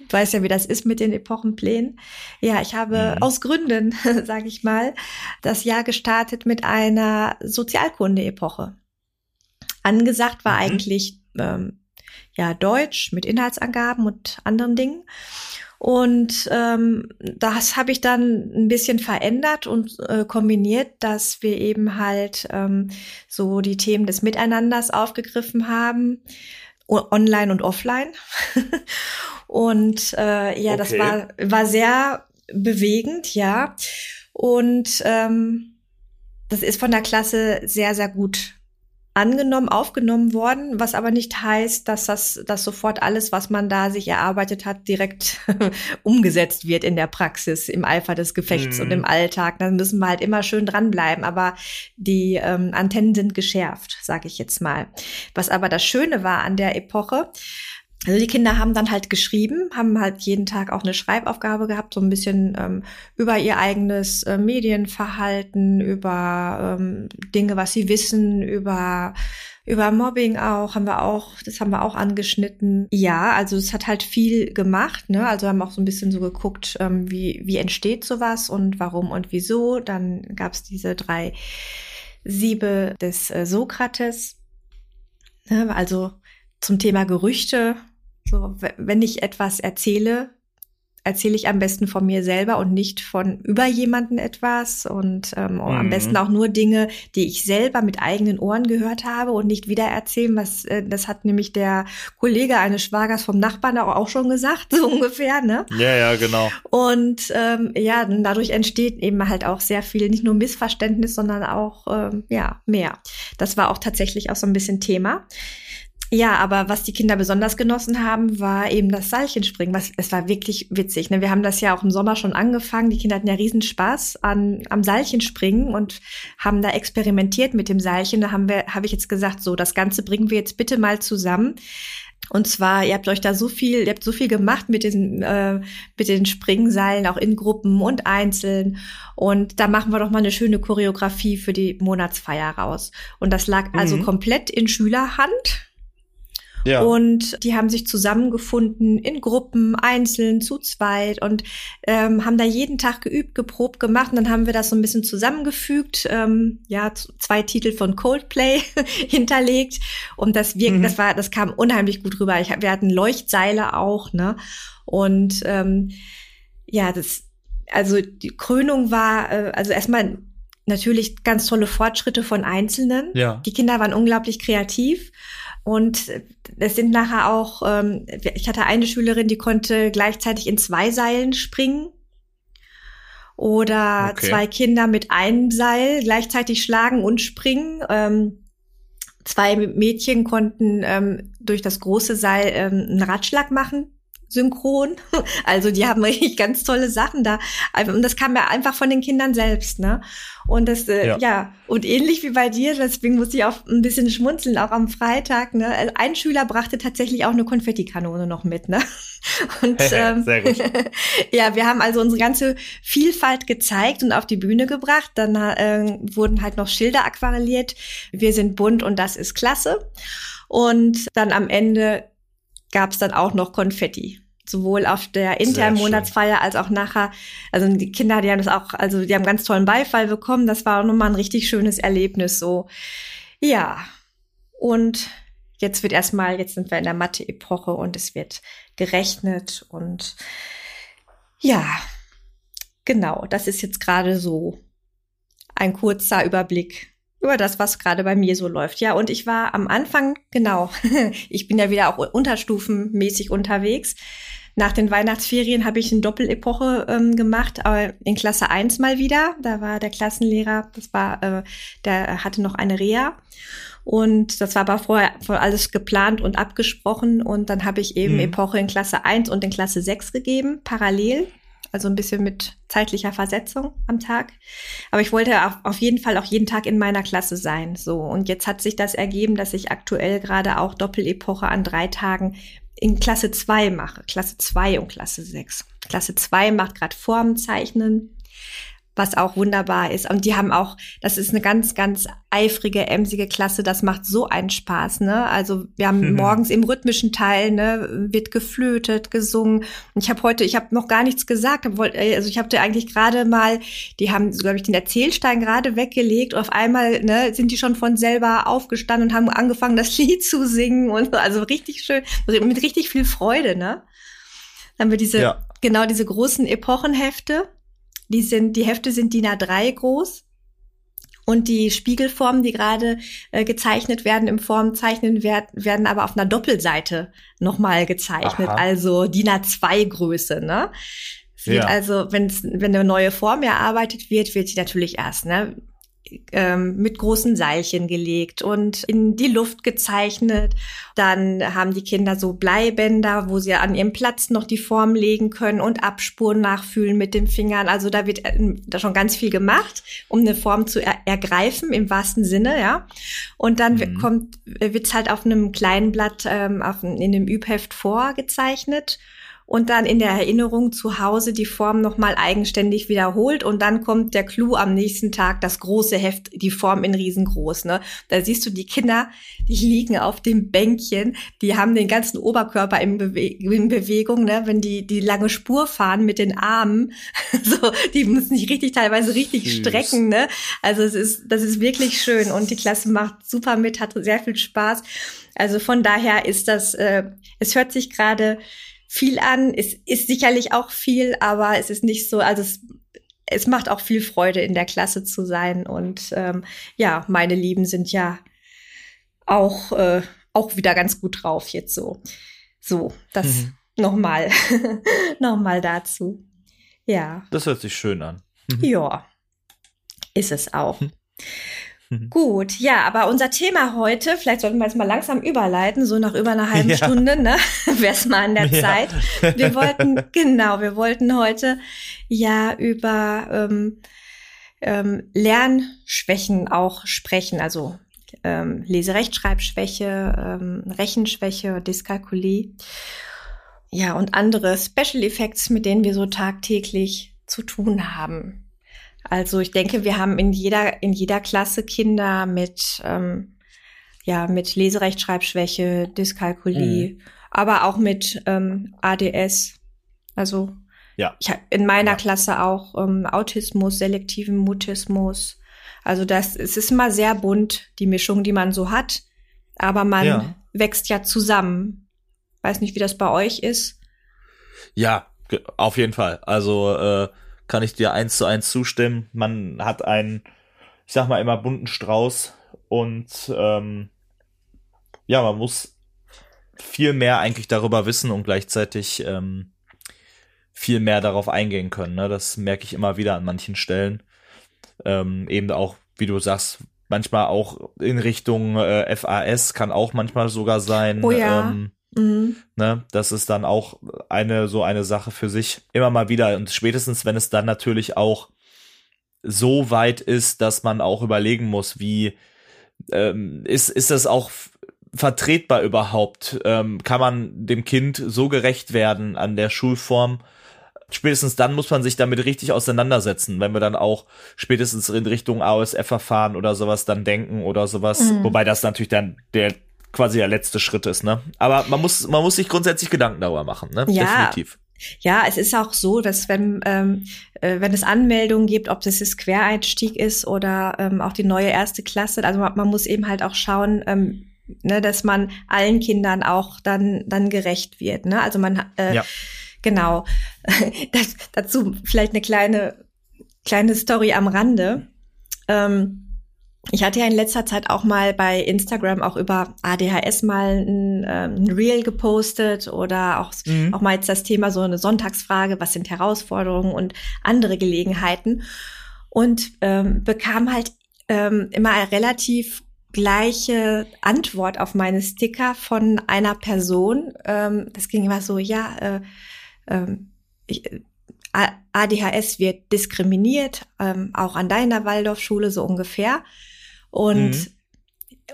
du weißt ja, wie das ist mit den Epochenplänen. Ja, ich habe mhm. aus Gründen, [laughs] sage ich mal, das Jahr gestartet mit einer Sozialkunde-Epoche. Angesagt war mhm. eigentlich ähm, ja Deutsch mit Inhaltsangaben und anderen Dingen. Und ähm, das habe ich dann ein bisschen verändert und äh, kombiniert, dass wir eben halt ähm, so die Themen des Miteinanders aufgegriffen haben, online und offline. [laughs] und äh, ja, okay. das war, war sehr bewegend, ja. Und ähm, das ist von der Klasse sehr, sehr gut angenommen, aufgenommen worden, was aber nicht heißt, dass das, dass sofort alles, was man da sich erarbeitet hat, direkt [laughs] umgesetzt wird in der Praxis, im Eifer des Gefechts mhm. und im mhm. Alltag. Da müssen wir halt immer schön dranbleiben. Aber die ähm, Antennen sind geschärft, sage ich jetzt mal. Was aber das Schöne war an der Epoche, also die Kinder haben dann halt geschrieben, haben halt jeden Tag auch eine Schreibaufgabe gehabt, so ein bisschen ähm, über ihr eigenes äh, Medienverhalten, über ähm, Dinge, was sie wissen, über über Mobbing auch, haben wir auch, das haben wir auch angeschnitten. Ja, also es hat halt viel gemacht, ne? Also haben auch so ein bisschen so geguckt, ähm, wie, wie entsteht sowas und warum und wieso. Dann gab es diese drei Siebe des äh, Sokrates. Ne? Also zum Thema Gerüchte. So, wenn ich etwas erzähle, erzähle ich am besten von mir selber und nicht von über jemanden etwas und ähm, mhm. am besten auch nur Dinge, die ich selber mit eigenen Ohren gehört habe und nicht wieder erzählen, was äh, das hat nämlich der Kollege eines Schwagers vom Nachbarn auch schon gesagt, [laughs] so ungefähr, ne? Ja, ja, genau. Und ähm, ja, dadurch entsteht eben halt auch sehr viel, nicht nur Missverständnis, sondern auch ähm, ja mehr. Das war auch tatsächlich auch so ein bisschen Thema. Ja, aber was die Kinder besonders genossen haben, war eben das Seilchenspringen. Was, es war wirklich witzig. Ne? Wir haben das ja auch im Sommer schon angefangen. Die Kinder hatten ja riesen Spaß an, am Seilchenspringen und haben da experimentiert mit dem Seilchen. Da haben wir, habe ich jetzt gesagt, so, das Ganze bringen wir jetzt bitte mal zusammen. Und zwar, ihr habt euch da so viel, ihr habt so viel gemacht mit diesen, äh, mit den Springseilen, auch in Gruppen und einzeln. Und da machen wir doch mal eine schöne Choreografie für die Monatsfeier raus. Und das lag also mhm. also komplett in Schülerhand. Ja. Und die haben sich zusammengefunden in Gruppen, einzeln, zu zweit und ähm, haben da jeden Tag geübt, geprobt, gemacht. Und dann haben wir das so ein bisschen zusammengefügt, ähm, ja, zwei Titel von Coldplay [laughs] hinterlegt. Und das wirkt, mhm. das war, das kam unheimlich gut rüber. Ich, wir hatten Leuchtseile auch, ne? Und ähm, ja, das, also die Krönung war, äh, also erstmal natürlich ganz tolle Fortschritte von Einzelnen. Ja. Die Kinder waren unglaublich kreativ. Und es sind nachher auch, ähm, ich hatte eine Schülerin, die konnte gleichzeitig in zwei Seilen springen. Oder okay. zwei Kinder mit einem Seil gleichzeitig schlagen und springen. Ähm, zwei Mädchen konnten ähm, durch das große Seil ähm, einen Ratschlag machen synchron. [laughs] Also die haben richtig ganz tolle Sachen da. Und das kam ja einfach von den Kindern selbst, ne? Und das, äh, ja. ja, und ähnlich wie bei dir, deswegen musste ich auch ein bisschen schmunzeln, auch am Freitag, ne? Ein Schüler brachte tatsächlich auch eine Konfettikanone noch mit, ne? [laughs] Und [laughs] ähm, Sehr gut. ja, wir haben also unsere ganze Vielfalt gezeigt und auf die Bühne gebracht. Dann äh, wurden halt noch Schilder aquarelliert. Wir sind bunt und das ist klasse. Und dann am Ende gab es dann auch noch Konfetti. Sowohl auf der internen Monatsfeier als auch nachher. Also die Kinder, die haben das auch, also die haben ganz tollen Beifall bekommen. Das war nochmal ein richtig schönes Erlebnis. So, ja. Und jetzt wird erstmal, jetzt sind wir in der Mathe-Epoche und es wird gerechnet und ja, genau, das ist jetzt gerade so ein kurzer Überblick über das, was gerade bei mir so läuft. Ja, und ich war am Anfang, genau, [laughs] ich bin ja wieder auch unterstufenmäßig unterwegs. Nach den Weihnachtsferien habe ich eine Doppelepoche ähm, gemacht, aber in Klasse 1 mal wieder. Da war der Klassenlehrer, das war, äh, der hatte noch eine Reha. Und das war aber vorher alles geplant und abgesprochen. Und dann habe ich eben mhm. Epoche in Klasse 1 und in Klasse 6 gegeben, parallel also ein bisschen mit zeitlicher Versetzung am Tag. Aber ich wollte auf jeden Fall auch jeden Tag in meiner Klasse sein. So. Und jetzt hat sich das ergeben, dass ich aktuell gerade auch Doppelepoche an drei Tagen in Klasse 2 mache. Klasse 2 und Klasse 6. Klasse 2 macht gerade Formenzeichnen was auch wunderbar ist. Und die haben auch, das ist eine ganz, ganz eifrige, emsige Klasse. Das macht so einen Spaß, ne? Also wir haben mhm. [laughs] morgens im rhythmischen Teil, ne, wird geflötet, gesungen. Und ich habe heute, ich habe noch gar nichts gesagt. Also ich habe eigentlich gerade mal, die haben, glaube ich, den Erzählstein gerade weggelegt. Und auf einmal, ne, sind die schon von selber aufgestanden und haben angefangen, das [laughs] Lied zu singen und so. Also richtig schön, mit richtig viel Freude, ne? Dann haben wir diese, ja. genau diese großen Epochenhefte die sind, die Hefte sind DIN A3 groß. Und die Spiegelformen, die gerade äh, gezeichnet werden im Formzeichnen, werd, werden aber auf einer Doppelseite nochmal gezeichnet, Aha. also DIN A2 Größe, ne? Ja. also, wenn eine neue Form erarbeitet wird, wird sie natürlich erst, ne? Ähm, mit großen Seilchen gelegt und in die Luft gezeichnet. Dann haben die Kinder so Bleibänder, wo sie an ihrem Platz noch die Form legen können und Abspuren nachfühlen mit den Fingern. Also da wird äh, da schon ganz viel gemacht, um eine Form zu er ergreifen im wahrsten Sinne, ja. Und dann mhm. kommt wird's halt auf einem kleinen Blatt ähm, auf, in dem Übheft vorgezeichnet und dann in der Erinnerung zu Hause die Form nochmal eigenständig wiederholt und dann kommt der Clou am nächsten Tag, das große Heft, die Form in riesengroß. Ne? Da siehst du die Kinder, die liegen auf dem Bänkchen, die haben den ganzen Oberkörper in, Bewe in Bewegung, ne? wenn die die lange Spur fahren mit den Armen, [laughs] so die müssen sich richtig teilweise richtig Süß. strecken. Ne? Also es ist das ist wirklich schön und die Klasse macht super mit, hat sehr viel Spaß. Also von daher ist das, äh, es hört sich gerade viel an. Es ist sicherlich auch viel, aber es ist nicht so, also es, es macht auch viel Freude, in der Klasse zu sein. Und ähm, ja, meine Lieben sind ja auch, äh, auch wieder ganz gut drauf jetzt so. So, das mhm. nochmal, [laughs] nochmal dazu. Ja. Das hört sich schön an. Mhm. Ja, ist es auch. Mhm. Mhm. Gut, ja, aber unser Thema heute, vielleicht sollten wir jetzt mal langsam überleiten, so nach über einer halben [laughs] ja. Stunde, ne? [laughs] Wäre es mal an der ja. Zeit. Wir wollten, [laughs] genau, wir wollten heute ja über ähm, ähm, Lernschwächen auch sprechen, also ähm, Leserechtschreibschwäche, ähm, Rechenschwäche, Dyskalkulie. Ja, und andere Special Effects, mit denen wir so tagtäglich zu tun haben. Also ich denke, wir haben in jeder, in jeder Klasse Kinder mit, ähm, ja, mit Leserechtschreibschwäche, Dyskalkulie, mhm. aber auch mit ähm, ADS. Also ja. ich in meiner ja. Klasse auch ähm, Autismus, selektiven Mutismus. Also das, es ist immer sehr bunt, die Mischung, die man so hat. Aber man ja. wächst ja zusammen. Weiß nicht, wie das bei euch ist. Ja, auf jeden Fall. Also äh, kann ich dir eins zu eins zustimmen. Man hat einen, ich sag mal immer bunten Strauß und ähm, ja, man muss viel mehr eigentlich darüber wissen und gleichzeitig ähm, viel mehr darauf eingehen können. Ne? Das merke ich immer wieder an manchen Stellen. Ähm, eben auch, wie du sagst, manchmal auch in Richtung äh, FAS kann auch manchmal sogar sein. Oh ja. Ähm, Mhm. Ne, das ist dann auch eine so eine Sache für sich immer mal wieder und spätestens wenn es dann natürlich auch so weit ist, dass man auch überlegen muss, wie ähm, ist ist das auch vertretbar überhaupt? Ähm, kann man dem Kind so gerecht werden an der Schulform? Spätestens dann muss man sich damit richtig auseinandersetzen, wenn wir dann auch spätestens in Richtung AOSF-Verfahren oder sowas dann denken oder sowas. Mhm. Wobei das natürlich dann der quasi der letzte Schritt ist, ne? Aber man muss, man muss sich grundsätzlich Gedanken darüber machen, ne? Ja. Definitiv. Ja, es ist auch so, dass wenn, ähm, äh, wenn es Anmeldungen gibt, ob das jetzt Quereinstieg ist oder ähm, auch die neue erste Klasse, also man, man muss eben halt auch schauen, ähm, ne, dass man allen Kindern auch dann, dann gerecht wird. Ne? Also man, äh, ja. genau. [laughs] das, dazu vielleicht eine kleine, kleine Story am Rande. Ähm, ich hatte ja in letzter Zeit auch mal bei Instagram auch über ADHS mal ein, ähm, Reel gepostet oder auch, mhm. auch mal jetzt das Thema so eine Sonntagsfrage, was sind Herausforderungen und andere Gelegenheiten. Und ähm, bekam halt ähm, immer eine relativ gleiche Antwort auf meine Sticker von einer Person. Ähm, das ging immer so, ja, äh, äh, ich, ADHS wird diskriminiert, ähm, auch an deiner Waldorfschule so ungefähr. Und mhm.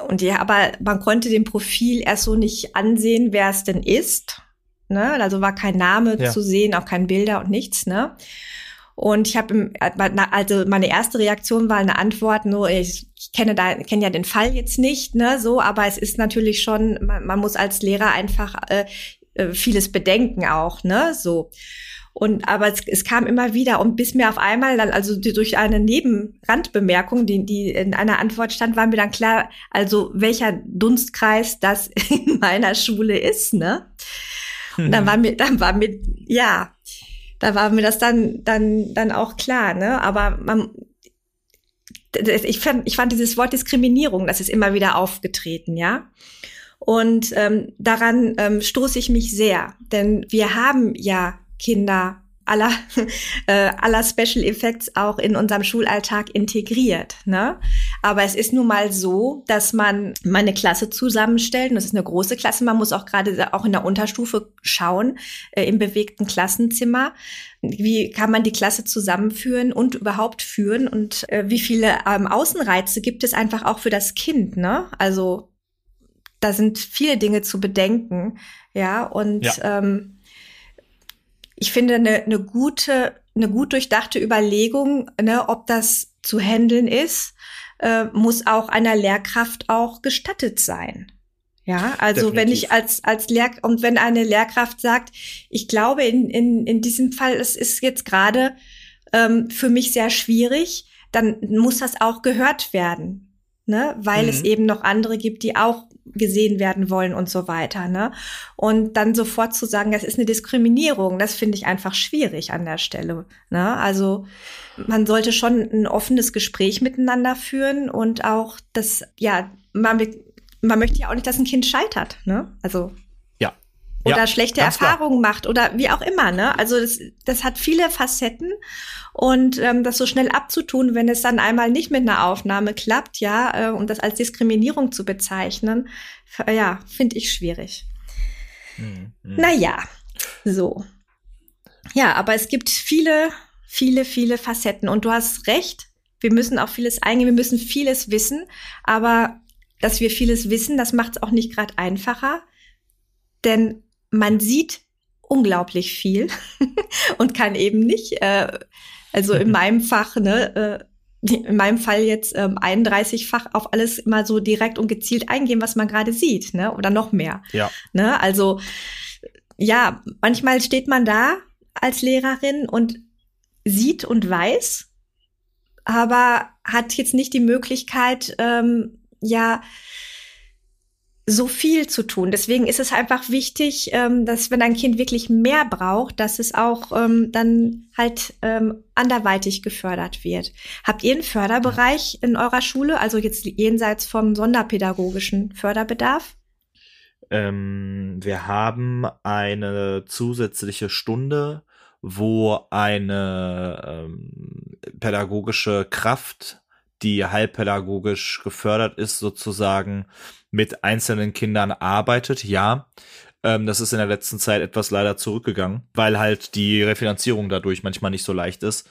Und ja, aber man konnte dem Profil erst so nicht ansehen, wer es denn ist. Ne? Also war kein Name ja. zu sehen, auch kein Bilder und nichts. Ne? Und ich habe, also meine erste Reaktion war eine Antwort, nur ich kenne da, kenne ja den Fall jetzt nicht, ne, so, aber es ist natürlich schon, man, man muss als Lehrer einfach äh, äh vieles bedenken auch, ne, so. Und aber es, es kam immer wieder und bis mir auf einmal dann, also durch eine Nebenrandbemerkung, die, die in einer Antwort stand, war mir dann klar, also welcher Dunstkreis das [laughs] in meiner Schule ist, ne? Und dann war mir, dann war mir, ja, da war mir das dann, dann, dann auch klar, ne? Aber man, ich fand, ich fand dieses Wort Diskriminierung, das ist immer wieder aufgetreten, ja. Und ähm, daran ähm, stoße ich mich sehr, denn wir haben ja Kinder aller, [laughs] äh, aller Special Effects auch in unserem Schulalltag integriert. Ne? Aber es ist nun mal so, dass man meine Klasse zusammenstellt. Und das ist eine große Klasse. Man muss auch gerade auch in der Unterstufe schauen, äh, im bewegten Klassenzimmer. Wie kann man die Klasse zusammenführen und überhaupt führen? Und äh, wie viele ähm, Außenreize gibt es einfach auch für das Kind? Ne? Also da sind viele Dinge zu bedenken. Ja, und ja. Ähm, ich finde eine, eine gute, eine gut durchdachte Überlegung, ne, ob das zu handeln ist, äh, muss auch einer Lehrkraft auch gestattet sein. Ja, also Definitiv. wenn ich als, als Lehr und wenn eine Lehrkraft sagt, ich glaube in, in, in diesem Fall, es ist jetzt gerade ähm, für mich sehr schwierig, dann muss das auch gehört werden, ne? weil mhm. es eben noch andere gibt, die auch gesehen werden wollen und so weiter. Ne? Und dann sofort zu sagen, das ist eine Diskriminierung, das finde ich einfach schwierig an der Stelle. Ne? Also man sollte schon ein offenes Gespräch miteinander führen und auch das, ja, man, man möchte ja auch nicht, dass ein Kind scheitert. Ne? Also oder ja, schlechte Erfahrungen klar. macht oder wie auch immer. Ne? Also das, das hat viele Facetten und ähm, das so schnell abzutun, wenn es dann einmal nicht mit einer Aufnahme klappt, ja, äh, und das als Diskriminierung zu bezeichnen, ja, finde ich schwierig. Mhm. Naja, so. Ja, aber es gibt viele, viele, viele Facetten und du hast recht. Wir müssen auch vieles eingehen, wir müssen vieles wissen, aber dass wir vieles wissen, das macht es auch nicht gerade einfacher. Denn man sieht unglaublich viel [laughs] und kann eben nicht, äh, also in [laughs] meinem Fach, ne, äh, in meinem Fall jetzt ähm, 31-fach auf alles immer so direkt und gezielt eingehen, was man gerade sieht, ne? Oder noch mehr. Ja. Ne? Also ja, manchmal steht man da als Lehrerin und sieht und weiß, aber hat jetzt nicht die Möglichkeit, ähm, ja, so viel zu tun. Deswegen ist es einfach wichtig, ähm, dass wenn ein Kind wirklich mehr braucht, dass es auch ähm, dann halt ähm, anderweitig gefördert wird. Habt ihr einen Förderbereich in eurer Schule, also jetzt jenseits vom sonderpädagogischen Förderbedarf? Ähm, wir haben eine zusätzliche Stunde, wo eine ähm, pädagogische Kraft, die halbpädagogisch gefördert ist, sozusagen mit einzelnen Kindern arbeitet, ja. Ähm, das ist in der letzten Zeit etwas leider zurückgegangen, weil halt die Refinanzierung dadurch manchmal nicht so leicht ist.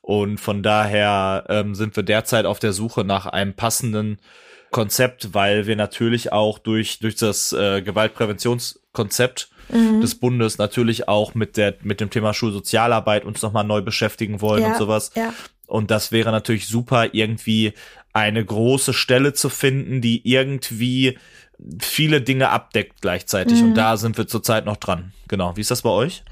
Und von daher ähm, sind wir derzeit auf der Suche nach einem passenden Konzept, weil wir natürlich auch durch, durch das äh, Gewaltpräventionskonzept mhm. des Bundes natürlich auch mit der, mit dem Thema Schulsozialarbeit uns nochmal neu beschäftigen wollen ja, und sowas. Ja. Und das wäre natürlich super, irgendwie eine große Stelle zu finden, die irgendwie viele Dinge abdeckt gleichzeitig. Mhm. Und da sind wir zurzeit noch dran. Genau. Wie ist das bei euch?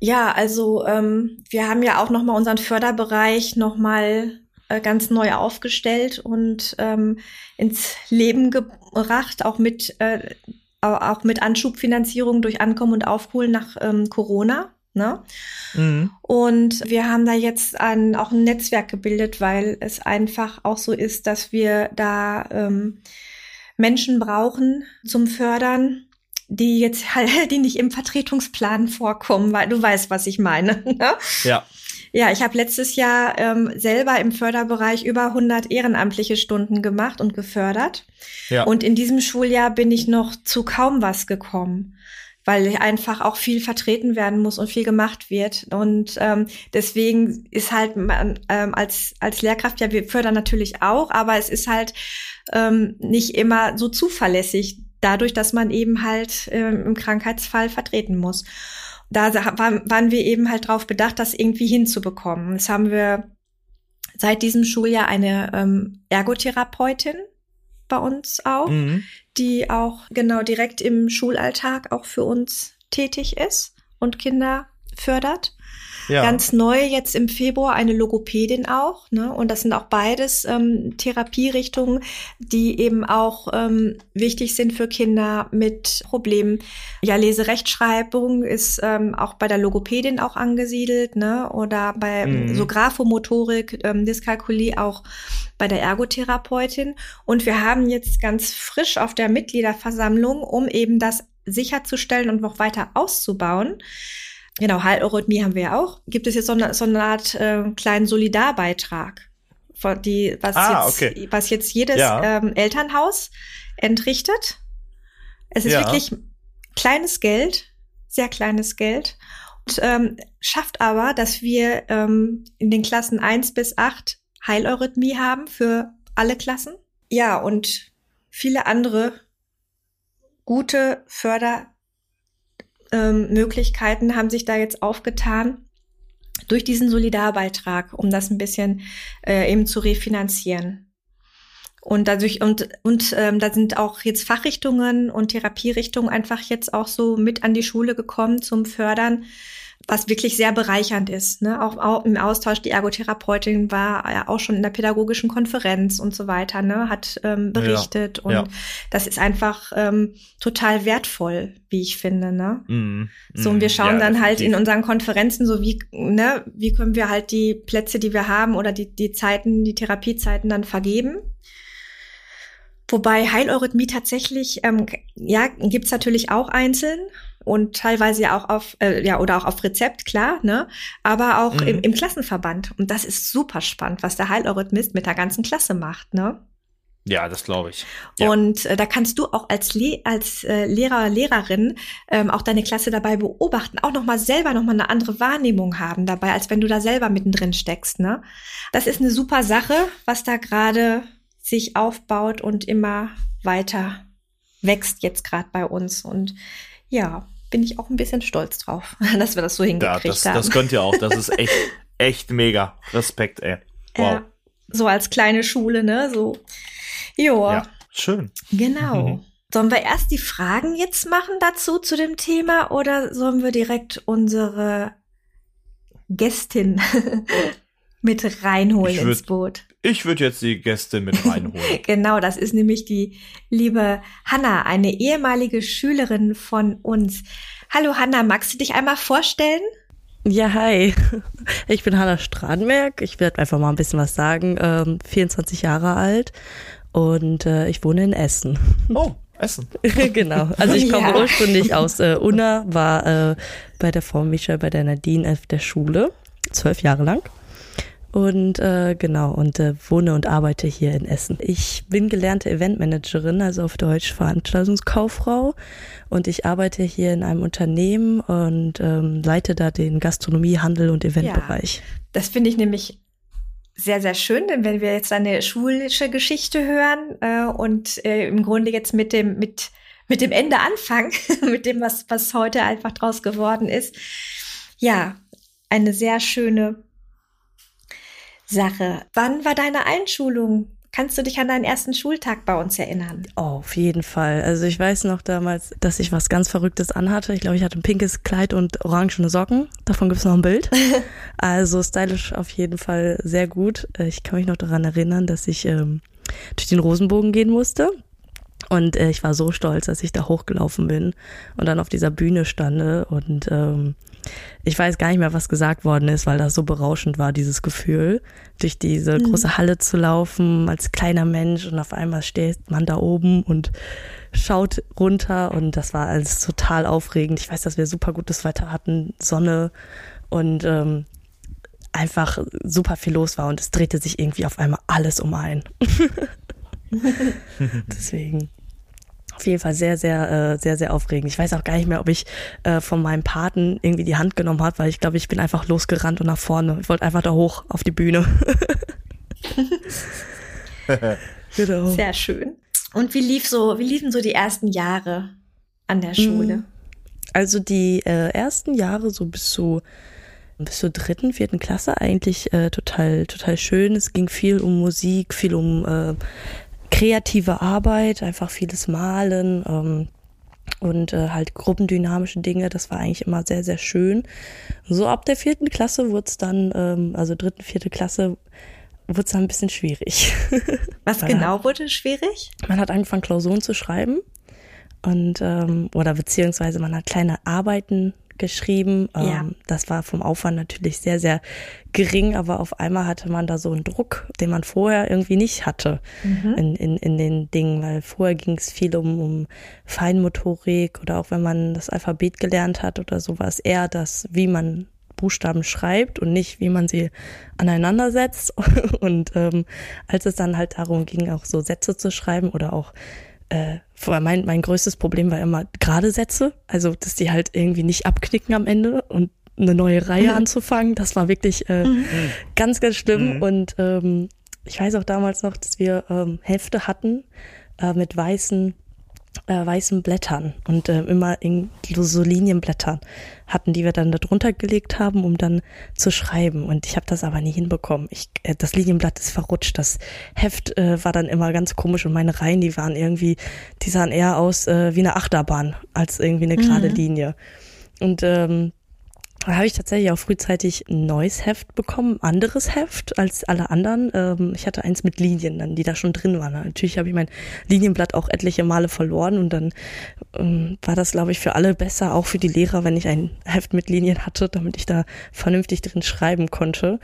Ja, also ähm, wir haben ja auch noch mal unseren Förderbereich noch mal äh, ganz neu aufgestellt und ähm, ins Leben gebracht, auch mit äh, auch mit Anschubfinanzierung durch Ankommen und Aufholen nach ähm, Corona. Ne? Mhm. Und wir haben da jetzt ein, auch ein Netzwerk gebildet, weil es einfach auch so ist, dass wir da ähm, Menschen brauchen zum Fördern, die jetzt [laughs] halt, die nicht im Vertretungsplan vorkommen, weil du weißt, was ich meine. [laughs] Ne? Ja. Ja, ich habe letztes Jahr ähm, selber im Förderbereich über 100 ehrenamtliche Stunden gemacht und gefördert. Ja. Und in diesem Schuljahr bin ich noch zu kaum was gekommen weil einfach auch viel vertreten werden muss und viel gemacht wird. Und ähm, deswegen ist halt man, ähm, als, als Lehrkraft, ja, wir fördern natürlich auch, aber es ist halt ähm, nicht immer so zuverlässig, dadurch, dass man eben halt ähm, im Krankheitsfall vertreten muss. Da waren, waren wir eben halt drauf bedacht, das irgendwie hinzubekommen. Das haben wir seit diesem Schuljahr eine ähm, Ergotherapeutin bei uns auch, mhm. die auch genau direkt im Schulalltag auch für uns tätig ist und Kinder fördert. Ja. Ganz neu jetzt im Februar eine Logopädin auch. Ne? Und das sind auch beides ähm, Therapierichtungen, die eben auch ähm, wichtig sind für Kinder mit Problemen. Ja, Leserechtschreibung ist ähm, auch bei der Logopädin auch angesiedelt, ne? Oder bei mhm. so Graphomotorik, ähm, Dyskalkulie auch bei der Ergotherapeutin. Und wir haben jetzt ganz frisch auf der Mitgliederversammlung, um eben das sicherzustellen und noch weiter auszubauen, genau, Heileurythmie haben wir ja auch. Gibt es jetzt so eine, so eine Art äh, kleinen Solidarbeitrag, die, was, ah, jetzt, okay. was jetzt jedes ja. ähm, Elternhaus entrichtet. Es ist ja. wirklich kleines Geld, sehr kleines Geld. Und ähm, schafft aber, dass wir ähm, in den Klassen eins bis acht Heileurythmie haben für alle Klassen. Ja, und viele andere gute Förder ähm, Möglichkeiten haben sich da jetzt aufgetan durch diesen Solidarbeitrag, um das ein bisschen äh, eben zu refinanzieren. Und dadurch und und ähm, da sind auch jetzt Fachrichtungen und Therapierichtungen einfach jetzt auch so mit an die Schule gekommen zum Fördern, was wirklich sehr bereichernd ist. Ne? Auch, auch im Austausch, die Ergotherapeutin war ja auch schon in der pädagogischen Konferenz und so weiter, ne? hat ähm, berichtet. Ja, und ja. das ist einfach ähm, total wertvoll, wie ich finde. Ne? Mm, so, und wir schauen ja, dann halt in unseren Konferenzen, so wie, ne, wie können wir halt die Plätze, die wir haben oder die, die Zeiten, die Therapiezeiten dann vergeben. Wobei Heileurythmie tatsächlich, ähm, ja, gibt's natürlich auch einzeln und teilweise ja auch auf, äh, ja, oder auch auf Rezept, klar, ne? Aber auch mhm. im, im Klassenverband. Und das ist super spannend, was der Heileurythmist mit der ganzen Klasse macht, ne? Ja, das glaube ich. Ja. Und äh, da kannst du auch als, Le als äh, Lehrer, Lehrerin ähm, auch deine Klasse dabei beobachten, auch nochmal selber nochmal eine andere Wahrnehmung haben dabei, als wenn du da selber mittendrin steckst. Ne? Das ist eine super Sache, was da gerade sich aufbaut und immer weiter wächst jetzt gerade bei uns. Und ja, bin ich auch ein bisschen stolz drauf, [laughs] dass wir das so hingekriegt ja, das, haben. Das könnt ihr auch. Das ist echt, [laughs] echt mega. Respekt, ey. Wow. Ja, so als kleine Schule, ne? So. Joa. Ja, schön. Genau. Mhm. Sollen wir erst die Fragen jetzt machen dazu zu dem Thema oder sollen wir direkt unsere Gästin mit reinholen würd, ins Boot? Ich würde jetzt die Gäste mit [laughs] reinholen. genau, das ist nämlich die liebe Hanna, eine ehemalige Schülerin von uns. Hallo Hanna, magst du dich einmal vorstellen? Ja, hi. [laughs] Ich bin Hanna Stradenberg. Ich werde einfach mal ein bisschen was sagen. Ähm, 24 Jahre alt und äh, ich wohne in Essen. [laughs] Oh, Essen. genau. Also ich komme ja. ursprünglich aus äh, Unna, war äh, bei der Frau Michel, bei der Nadine auf der Schule, zwölf Jahre lang. Und äh, genau, und äh, wohne und arbeite hier in Essen. Ich bin gelernte Eventmanagerin, also auf Deutsch Veranstaltungskauffrau. Und ich arbeite hier in einem Unternehmen und ähm, leite da den Gastronomie, Handel und Eventbereich. Ja, das finde ich nämlich sehr, sehr schön, denn wenn wir jetzt eine schulische Geschichte hören äh, und äh, im Grunde jetzt mit dem, mit, mit dem Ende anfangen, [laughs] mit dem, was, was heute einfach draus geworden ist. Ja, eine sehr schöne Sache. Wann war deine Einschulung? Kannst du dich an deinen ersten Schultag bei uns erinnern? Oh, auf jeden Fall. Also ich weiß noch damals, dass ich was ganz Verrücktes anhatte. Ich glaube, ich hatte ein pinkes Kleid und orangene Socken. Davon gibt es noch ein Bild. [laughs] also stylisch auf jeden Fall sehr gut. Äh, ich kann mich noch daran erinnern, dass ich ähm, durch den Rosenbogen gehen musste. Und äh, ich war so stolz, dass ich da hochgelaufen bin und dann auf dieser Bühne stande und ähm, ich weiß gar nicht mehr, was gesagt worden ist, weil das so berauschend war, dieses Gefühl, durch diese mhm. große Halle zu laufen als kleiner Mensch und auf einmal steht man da oben und schaut runter und das war alles total aufregend. Ich weiß, dass wir super gutes Wetter hatten, Sonne und ähm, einfach super viel los war und es drehte sich irgendwie auf einmal alles um ein. [laughs] [laughs] Deswegen auf jeden Fall sehr, sehr, äh, sehr, sehr aufregend. Ich weiß auch gar nicht mehr, ob ich äh, von meinem Paten irgendwie die Hand genommen habe, weil ich glaube, ich bin einfach losgerannt und nach vorne. Ich wollte einfach da hoch auf die Bühne. [laughs] genau. Sehr schön. Und wie lief so, wie liefen so die ersten Jahre an der Schule? Mm. Also die äh, ersten Jahre so bis zu bis zur dritten, vierten Klasse eigentlich äh, total, total schön. Es ging viel um Musik, viel um äh, kreative Arbeit, einfach vieles Malen ähm, und äh, halt gruppendynamische Dinge. Das war eigentlich immer sehr, sehr schön. So ab der vierten Klasse wurde es dann, ähm, also dritten, vierte Klasse, wurde es dann ein bisschen schwierig. [laughs] Was genau wurde schwierig? Man hat angefangen, Klausuren zu schreiben und ähm, oder beziehungsweise man hat kleine Arbeiten geschrieben. Ja. Ähm, das war vom Aufwand natürlich sehr, sehr gering, aber auf einmal hatte man da so einen Druck, den man vorher irgendwie nicht hatte mhm. in, in, in den Dingen, weil vorher ging es viel um, um Feinmotorik oder auch wenn man das Alphabet gelernt hat oder so, war es eher das, wie man Buchstaben schreibt und nicht, wie man sie aneinander setzt. [laughs] Und ähm, als es dann halt darum ging, auch so Sätze zu schreiben oder auch äh, mein, mein größtes Problem war immer gerade Sätze, also dass die halt irgendwie nicht abknicken am Ende und eine neue Reihe mhm. anzufangen, das war wirklich äh, mhm. ganz, ganz schlimm. Mhm. Und ähm, ich weiß auch damals noch, dass wir ähm, Hefte hatten äh, mit weißen äh, weißen Blättern und äh, immer in so Linienblättern hatten, die wir dann da drunter gelegt haben, um dann zu schreiben. Und ich habe das aber nie hinbekommen. Ich, äh, das Linienblatt ist verrutscht. Das Heft äh, war dann immer ganz komisch und meine Reihen, die waren irgendwie, die sahen eher aus äh, wie eine Achterbahn als irgendwie eine gerade mhm. Linie. Und ähm, Da habe ich tatsächlich auch frühzeitig ein neues Heft bekommen, anderes Heft als alle anderen. Ähm, ich hatte eins mit Linien dann, die da schon drin waren. Natürlich habe ich mein Linienblatt auch etliche Male verloren und dann ähm, war das, glaube ich, für alle besser, auch für die Lehrer, wenn ich ein Heft mit Linien hatte, damit ich da vernünftig drin schreiben konnte.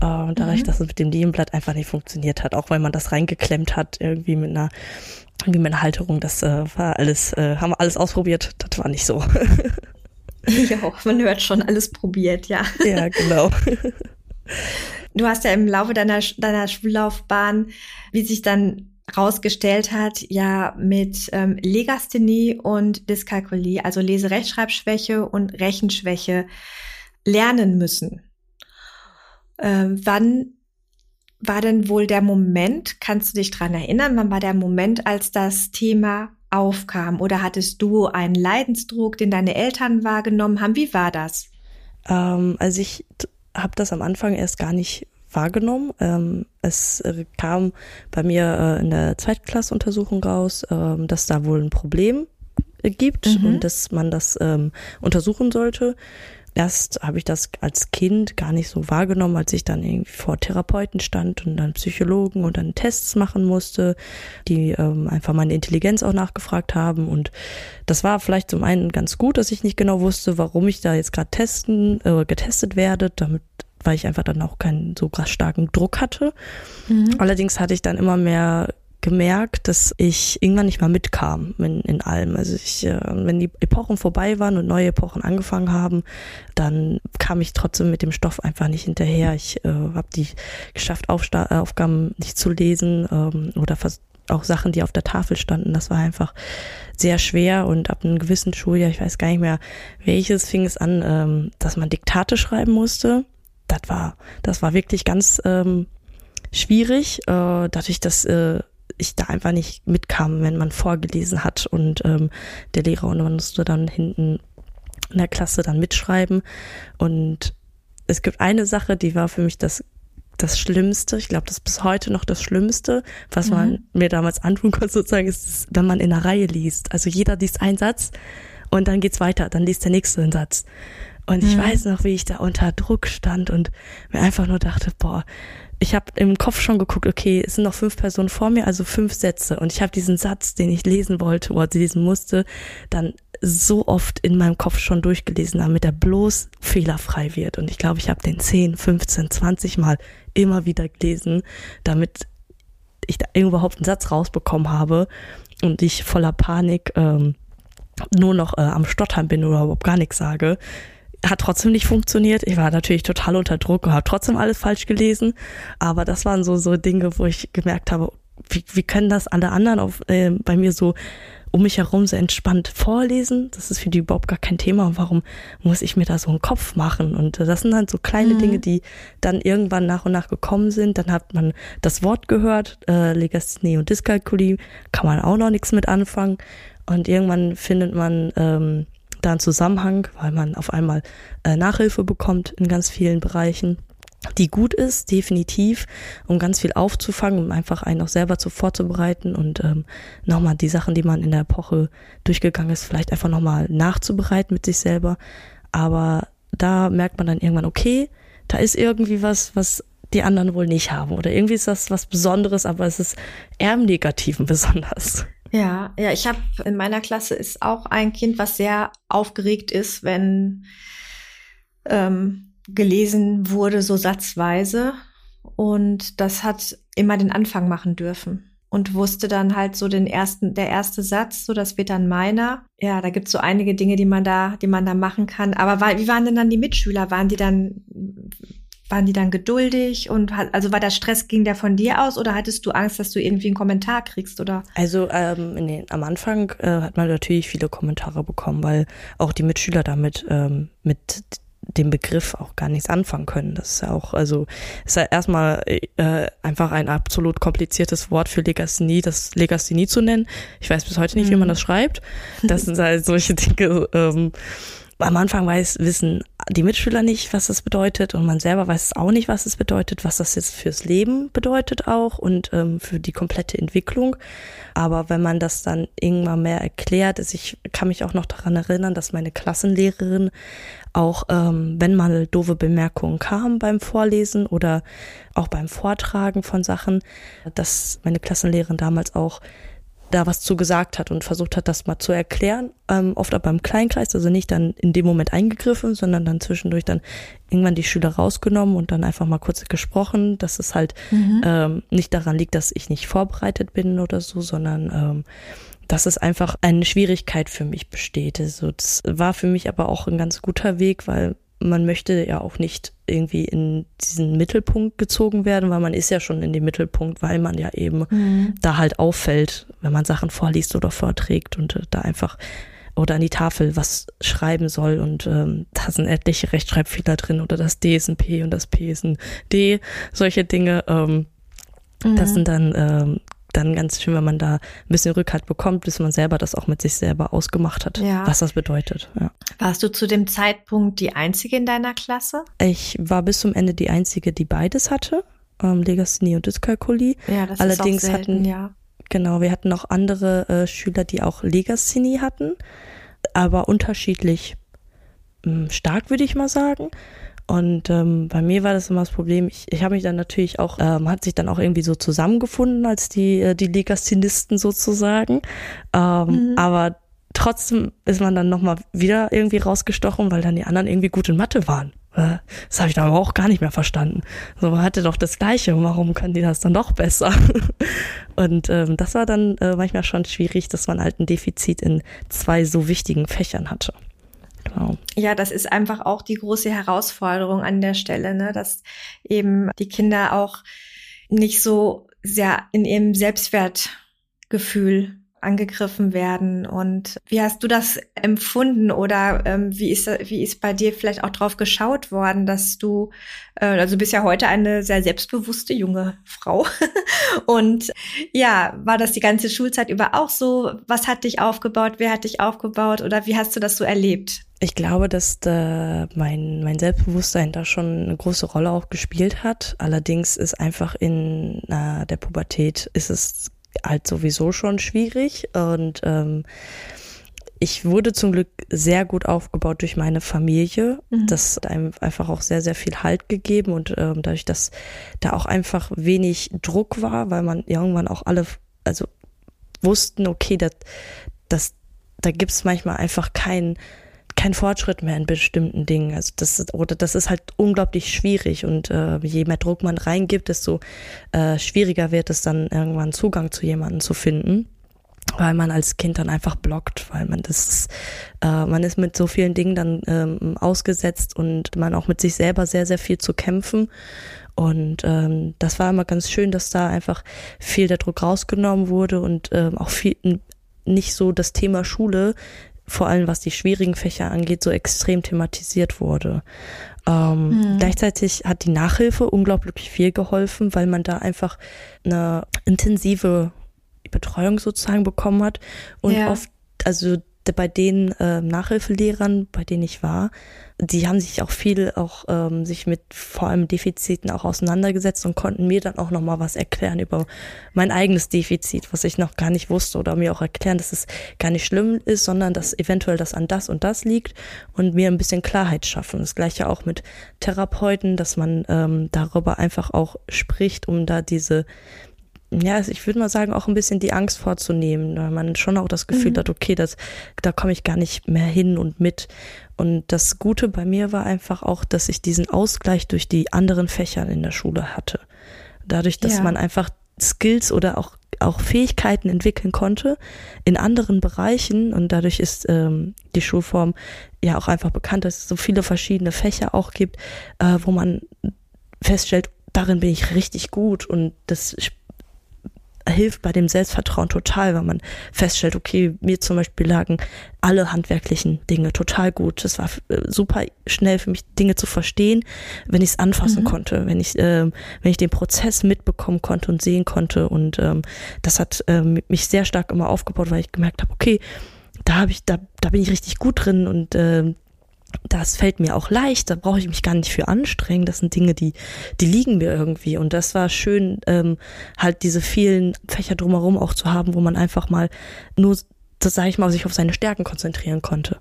Äh, und dadurch, mhm. dass es mit dem Linienblatt einfach nicht funktioniert hat, auch weil man das reingeklemmt hat, irgendwie mit einer irgendwie mit einer Halterung, das äh, war alles, äh, haben wir alles ausprobiert, das war nicht so. [laughs] [laughs] Ja, auch, man hört schon, alles probiert, ja. Ja, genau. [laughs] Du hast ja im Laufe deiner, deiner Schullaufbahn, wie sich dann rausgestellt hat, ja mit ähm, Legasthenie und Dyskalkulie, also Leserechtschreibschwäche und Rechenschwäche, lernen müssen. Ähm, wann war denn wohl der Moment, kannst du dich dran erinnern, wann war der Moment, als das Thema aufkam? Oder hattest du einen Leidensdruck, den deine Eltern wahrgenommen haben? Wie war das? Ähm, also ich habe das am Anfang erst gar nicht wahrgenommen. Ähm, es äh, kam bei mir äh, in der Zweitklassuntersuchung raus, äh, dass da wohl ein Problem gibt mhm. und dass man das ähm, untersuchen sollte erst habe ich das als Kind gar nicht so wahrgenommen, als ich dann irgendwie vor Therapeuten stand und dann Psychologen und dann Tests machen musste, die ähm, einfach meine Intelligenz auch nachgefragt haben. Und das war vielleicht zum einen ganz gut, dass ich nicht genau wusste, warum ich da jetzt gerade testen, äh, getestet werde, damit weil ich einfach dann auch keinen so krass starken Druck hatte. Mhm. Allerdings hatte ich dann immer mehr gemerkt, dass ich irgendwann nicht mal mitkam in, in allem. Also ich, äh, wenn die Epochen vorbei waren und neue Epochen angefangen haben, dann kam ich trotzdem mit dem Stoff einfach nicht hinterher. Ich äh, habe die geschafft, Aufsta Aufgaben nicht zu lesen ähm, oder auch Sachen, die auf der Tafel standen. Das war einfach sehr schwer und ab einem gewissen Schuljahr, ich weiß gar nicht mehr welches, fing es an, ähm, dass man Diktate schreiben musste. Das war, das war wirklich ganz ähm, schwierig, äh, dadurch, dass äh, ich da einfach nicht mitkam, wenn man vorgelesen hat und ähm, der Lehrer und man musste dann hinten in der Klasse dann mitschreiben. Und es gibt eine Sache, die war für mich das das Schlimmste, ich glaube, das ist bis heute noch das Schlimmste, was mhm. man mir damals antun konnte, sozusagen, ist, wenn man in einer Reihe liest. Also jeder liest einen Satz und dann geht's weiter, dann liest der nächste einen Satz. Und ich mhm. weiß noch, wie ich da unter Druck stand und mir einfach nur dachte, boah, ich habe im Kopf schon geguckt, okay, es sind noch fünf Personen vor mir, also fünf Sätze. Und ich habe diesen Satz, den ich lesen wollte oder lesen musste, dann so oft in meinem Kopf schon durchgelesen, damit er bloß fehlerfrei wird. Und ich glaube, ich habe den 10, 15, 20 Mal immer wieder gelesen, damit ich da überhaupt einen Satz rausbekommen habe und ich voller Panik ähm, nur noch äh, am Stottern bin oder überhaupt gar nichts sage hat trotzdem nicht funktioniert. Ich war natürlich total unter Druck und habe trotzdem alles falsch gelesen. Aber das waren so, so Dinge, wo ich gemerkt habe, wie, wie können das alle anderen auf, äh, bei mir so um mich herum so entspannt vorlesen. Das ist für die überhaupt gar kein Thema. Und warum muss ich mir da so einen Kopf machen? Und das sind dann so kleine mhm. Dinge, die dann irgendwann nach und nach gekommen sind. Dann hat man das Wort gehört, äh, Legasthenie und Dyskalkulie, kann man auch noch nichts mit anfangen. Und irgendwann findet man ähm, da einen Zusammenhang, weil man auf einmal äh, Nachhilfe bekommt in ganz vielen Bereichen die gut ist, definitiv, um ganz viel aufzufangen, um einfach einen auch selber zu vorzubereiten und ähm, nochmal die Sachen, die man in der Epoche durchgegangen ist, vielleicht einfach nochmal nachzubereiten mit sich selber. Aber da merkt man dann irgendwann, okay, da ist irgendwie was, was die anderen wohl nicht haben. Oder irgendwie ist das was Besonderes, aber es ist eher im Negativen [laughs] besonders. Ja, ja, ich habe in meiner Klasse ist auch ein Kind, was sehr aufgeregt ist, wenn ähm, gelesen wurde, so satzweise. Und das hat immer den Anfang machen dürfen. Und wusste dann halt so den ersten, der erste Satz, so das wird dann meiner. Ja, da gibt's so einige Dinge, die man da, die man da machen kann. Aber war, wie waren denn dann die Mitschüler? Waren die dann waren die dann geduldig und hat, also war der Stress, ging der von dir aus oder hattest du Angst, dass du irgendwie einen Kommentar kriegst oder? Also ähm, nee, am Anfang äh, hat man natürlich viele Kommentare bekommen, weil auch die Mitschüler damit ähm, mit dem Begriff auch gar nichts anfangen können. Das ist ja auch, also ist ja erstmal äh, einfach ein absolut kompliziertes Wort für Legasthenie, das Legasthenie zu nennen. Ich weiß bis heute nicht, mhm. wie man mhm. das schreibt. Das sind halt solche Dinge, ähm, am Anfang weiß, wissen die Mitschüler nicht, was das bedeutet und man selber weiß auch nicht, was es bedeutet, was das jetzt fürs Leben bedeutet auch und ähm, für die komplette Entwicklung. Aber wenn man das dann irgendwann mehr erklärt, ist, ich kann mich auch noch daran erinnern, dass meine Klassenlehrerin auch ähm, wenn mal doofe Bemerkungen kamen beim Vorlesen oder auch beim Vortragen von Sachen, dass meine Klassenlehrerin damals auch da was zu gesagt hat und versucht hat, das mal zu erklären. Ähm, oft aber im Kleinkreis, also nicht dann in dem Moment eingegriffen, sondern dann zwischendurch dann irgendwann die Schüler rausgenommen und dann einfach mal kurz gesprochen, dass es halt mhm. ähm, nicht daran liegt, dass ich nicht vorbereitet bin oder so, sondern ähm, dass es einfach eine Schwierigkeit für mich besteht. Also das war für mich aber auch ein ganz guter Weg, weil man möchte ja auch nicht irgendwie in diesen Mittelpunkt gezogen werden, weil man ist ja schon in dem Mittelpunkt, weil man ja eben mhm. da halt auffällt, wenn man Sachen vorliest oder vorträgt und äh, da einfach oder an die Tafel was schreiben soll und ähm, da sind etliche Rechtschreibfehler drin oder das D ist ein P und das P ist ein D, solche Dinge. Ähm, mhm. Das sind dann ähm, dann ganz schön, wenn man da ein bisschen Rückhalt bekommt, bis man selber das auch mit sich selber ausgemacht hat, ja. was das bedeutet. Ja. Warst du zu dem Zeitpunkt die Einzige in deiner Klasse? Ich war bis zum Ende die Einzige, die beides hatte, ähm, Legasthenie und Dyskalkulie. Ja, das Allerdings ist auch selten, hatten, ja. Genau, wir hatten auch andere äh, Schüler, die auch Legasthenie hatten, aber unterschiedlich hm, stark, würde ich mal sagen. Und ähm, bei mir war das immer das Problem, ich, ich habe mich dann natürlich auch, ähm, hat sich dann auch irgendwie so zusammengefunden als die, äh, die Legastinisten sozusagen. Ähm, mhm. Aber trotzdem ist man dann nochmal wieder irgendwie rausgestochen, weil dann die anderen irgendwie gut in Mathe waren. Das habe ich dann aber auch gar nicht mehr verstanden. So, man hatte doch das Gleiche, warum können die das dann doch besser? [laughs] Und ähm, das war dann äh, manchmal schon schwierig, dass man halt ein Defizit in zwei so wichtigen Fächern hatte. Genau. Ja, das ist einfach auch die große Herausforderung an der Stelle, ne? dass eben die Kinder auch nicht so sehr in ihrem Selbstwertgefühl angegriffen werden. Und wie hast du das empfunden oder ähm, wie ist wie ist bei dir vielleicht auch drauf geschaut worden, dass du äh, also du bist ja heute eine sehr selbstbewusste junge Frau [laughs] und ja war das die ganze Schulzeit über auch so? Was hat dich aufgebaut? Wer hat dich aufgebaut oder wie hast du das so erlebt? Ich glaube, dass da mein, mein Selbstbewusstsein da schon eine große Rolle auch gespielt hat. Allerdings ist einfach in äh, der Pubertät ist es halt sowieso schon schwierig und ähm, ich wurde zum Glück sehr gut aufgebaut durch meine Familie. Mhm. Das hat einem einfach auch sehr, sehr viel Halt gegeben und ähm, dadurch, dass da auch einfach wenig Druck war, weil man irgendwann auch alle, also wussten, okay, das, das, da gibt's manchmal einfach keinen kein Fortschritt mehr in bestimmten Dingen. Also das oder das ist halt unglaublich schwierig und äh, je mehr Druck man reingibt, desto äh, schwieriger wird es dann irgendwann Zugang zu jemandem zu finden, weil man als Kind dann einfach blockt, weil man das äh, man ist mit so vielen Dingen dann ähm, ausgesetzt und man auch mit sich selber sehr sehr viel zu kämpfen. Und ähm, das war immer ganz schön, dass da einfach viel der Druck rausgenommen wurde und ähm, auch viel nicht so das Thema Schule vor allem was die schwierigen Fächer angeht, so extrem thematisiert wurde. Ähm, mhm. Gleichzeitig hat die Nachhilfe unglaublich viel geholfen, weil man da einfach eine intensive Betreuung sozusagen bekommen hat und ja. oft, also bei den äh, Nachhilfelehrern, bei denen ich war, die haben sich auch viel auch ähm, sich mit vor allem Defiziten auch auseinandergesetzt und konnten mir dann auch noch mal was erklären über mein eigenes Defizit, was ich noch gar nicht wusste oder mir auch erklären, dass es gar nicht schlimm ist, sondern dass eventuell das an das und das liegt und mir ein bisschen Klarheit schaffen. Das gleiche auch mit Therapeuten, dass man ähm, darüber einfach auch spricht, um da diese ja, also ich würde mal sagen, auch ein bisschen die Angst vorzunehmen, weil man schon auch das Gefühl mhm. hat, okay, das, da komme ich gar nicht mehr hin und mit. Und das Gute bei mir war einfach auch, dass ich diesen Ausgleich durch die anderen Fächer in der Schule hatte. Dadurch, dass ja. man einfach Skills oder auch, auch Fähigkeiten entwickeln konnte in anderen Bereichen. Und dadurch ist ähm, die Schulform ja auch einfach bekannt, dass es so viele verschiedene Fächer auch gibt, äh, wo man feststellt, darin bin ich richtig gut und das hilft bei dem Selbstvertrauen total, weil man feststellt, okay, mir zum Beispiel lagen alle handwerklichen Dinge total gut. Es war äh, super schnell für mich, Dinge zu verstehen, wenn ich es anfassen mhm. konnte, wenn ich, äh, wenn ich den Prozess mitbekommen konnte und sehen konnte. Und ähm, das hat ähm, mich sehr stark immer aufgebaut, weil ich gemerkt habe, okay, da habe ich, da, da bin ich richtig gut drin und äh, das fällt mir auch leicht, da brauche ich mich gar nicht für anstrengen. Das sind Dinge, die, die liegen mir irgendwie. Und das war schön, ähm, halt diese vielen Fächer drumherum auch zu haben, wo man einfach mal nur, das sage ich mal, sich auf seine Stärken konzentrieren konnte.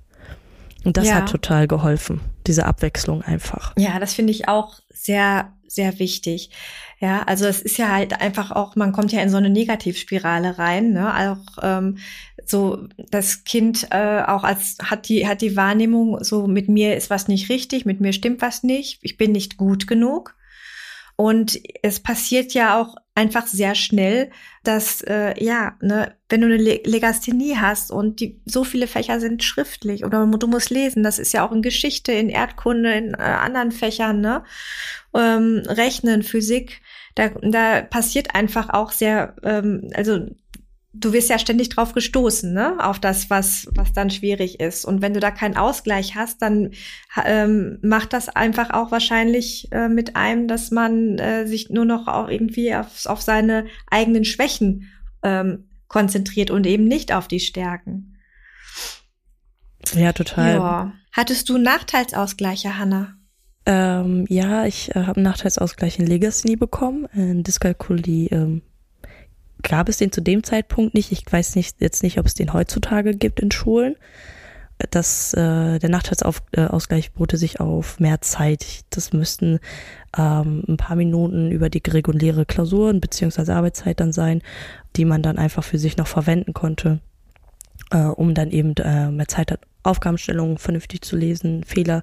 Und das ja. hat total geholfen, diese Abwechslung einfach. Ja, das finde ich auch sehr, sehr wichtig. Ja, also es ist ja halt einfach auch, man kommt ja in so eine Negativspirale rein, ne? Auch ähm, so das Kind äh, auch als hat die hat die Wahrnehmung, so mit mir ist was nicht richtig, mit mir stimmt was nicht, ich bin nicht gut genug. Und es passiert ja auch einfach sehr schnell, dass äh, ja, ne, wenn du eine Legasthenie hast und die so viele Fächer sind schriftlich oder du musst lesen, das ist ja auch in Geschichte, in Erdkunde, in äh, anderen Fächern, ne, ähm, Rechnen, Physik, da, da passiert einfach auch sehr, ähm, also du wirst ja ständig drauf gestoßen, ne, auf das, was, was dann schwierig ist. Und wenn du da keinen Ausgleich hast, dann ähm, macht das einfach auch wahrscheinlich äh, mit einem, dass man äh, sich nur noch auch irgendwie auf, auf seine eigenen Schwächen ähm, konzentriert und eben nicht auf die Stärken. Ja, total. Ja. Hattest du Nachteilsausgleiche, Hanna? Ähm, ja, ich äh, habe einen Nachteilsausgleich in Legacy bekommen, in Dyskalkulie ähm, gab es den zu dem Zeitpunkt nicht. Ich weiß nicht, jetzt nicht, ob es den heutzutage gibt in Schulen. Das, äh, der Nachteilsausgleich boote sich auf mehr Zeit. Das müssten ähm, ein paar Minuten über die reguläre Klausuren beziehungsweise Arbeitszeit dann sein, die man dann einfach für sich noch verwenden konnte, äh, um dann eben äh, mehr Zeit hat, Aufgabenstellungen vernünftig zu lesen, Fehler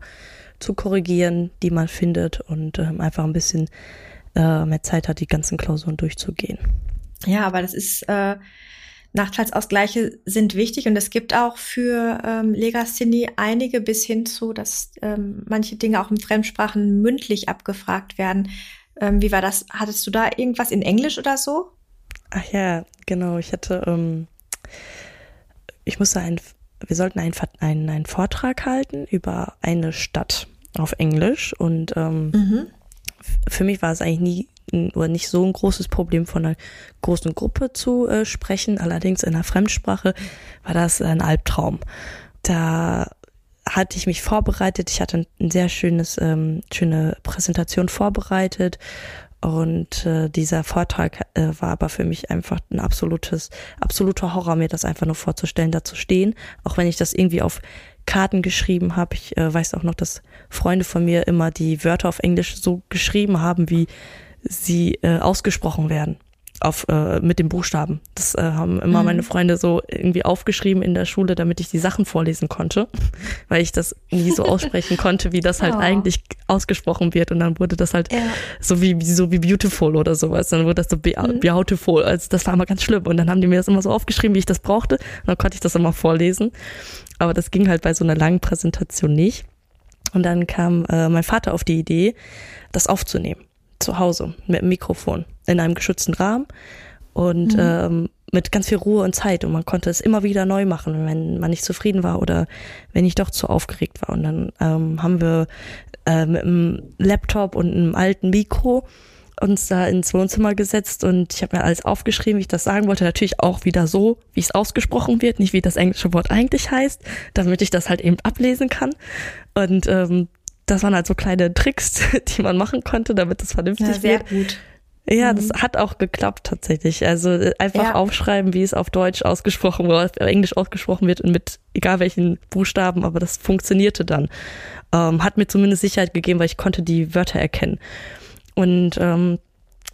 zu korrigieren, die man findet und ähm, einfach ein bisschen äh, mehr Zeit hat, die ganzen Klausuren durchzugehen. Ja, aber das ist äh, Nachteilsausgleiche sind wichtig und es gibt auch für ähm, Legasthenie einige bis hin zu, dass ähm, manche Dinge auch in Fremdsprachen mündlich abgefragt werden. Ähm, wie war das? Hattest du da irgendwas in Englisch oder so? Ach ja, genau. Ich hatte, ähm, ich musste ein, wir sollten einen, einen, einen Vortrag halten über eine Stadt auf Englisch und ähm, mhm. für mich war es eigentlich nie oder nicht so ein großes Problem von einer großen Gruppe zu äh, sprechen. Allerdings in einer Fremdsprache war das ein Albtraum. Da hatte ich mich vorbereitet. Ich hatte ein sehr schönes, ähm, schöne Präsentation vorbereitet. Und äh, dieser Vortrag äh, war aber für mich einfach ein absolutes, absoluter Horror, mir das einfach nur vorzustellen, da zu stehen. Auch wenn ich das irgendwie auf Karten geschrieben habe. Ich äh, weiß auch noch, dass Freunde von mir immer die Wörter auf Englisch so geschrieben haben, wie sie äh, ausgesprochen werden auf äh, mit den Buchstaben. Das äh, haben immer mhm. meine Freunde so irgendwie aufgeschrieben in der Schule, damit ich die Sachen vorlesen konnte, [laughs] weil ich das nie so aussprechen konnte, wie das halt [laughs] oh. eigentlich ausgesprochen wird. Und dann wurde das halt ja. so wie so wie beautiful oder sowas. Dann wurde das so be mhm. beautiful. Also das war immer ganz schlimm. Und dann haben die mir das immer so aufgeschrieben, wie ich das brauchte. Und dann konnte ich das immer vorlesen. Aber das ging halt bei so einer langen Präsentation nicht. Und dann kam äh, mein Vater auf die Idee, das aufzunehmen zu Hause mit dem Mikrofon in einem geschützten Rahmen und mhm. ähm, mit ganz viel Ruhe und Zeit und man konnte es immer wieder neu machen, wenn man nicht zufrieden war oder wenn ich doch zu aufgeregt war. Und dann ähm, haben wir äh, mit einem Laptop und einem alten Mikro uns da ins Wohnzimmer gesetzt und ich habe mir alles aufgeschrieben, wie ich das sagen wollte. Natürlich auch wieder so, wie es ausgesprochen wird, nicht wie das englische Wort eigentlich heißt, damit ich das halt eben ablesen kann. Und ähm, das waren halt so kleine Tricks, [laughs] die man machen konnte, damit es vernünftig ja, sehr wird. gut. Ja, mhm. das hat auch geklappt tatsächlich. Also äh, einfach ja. aufschreiben, wie es auf Deutsch ausgesprochen oder auf Englisch ausgesprochen wird und mit egal welchen Buchstaben, aber das funktionierte dann. Ähm, hat mir zumindest Sicherheit gegeben, weil ich konnte die Wörter erkennen. Und ähm,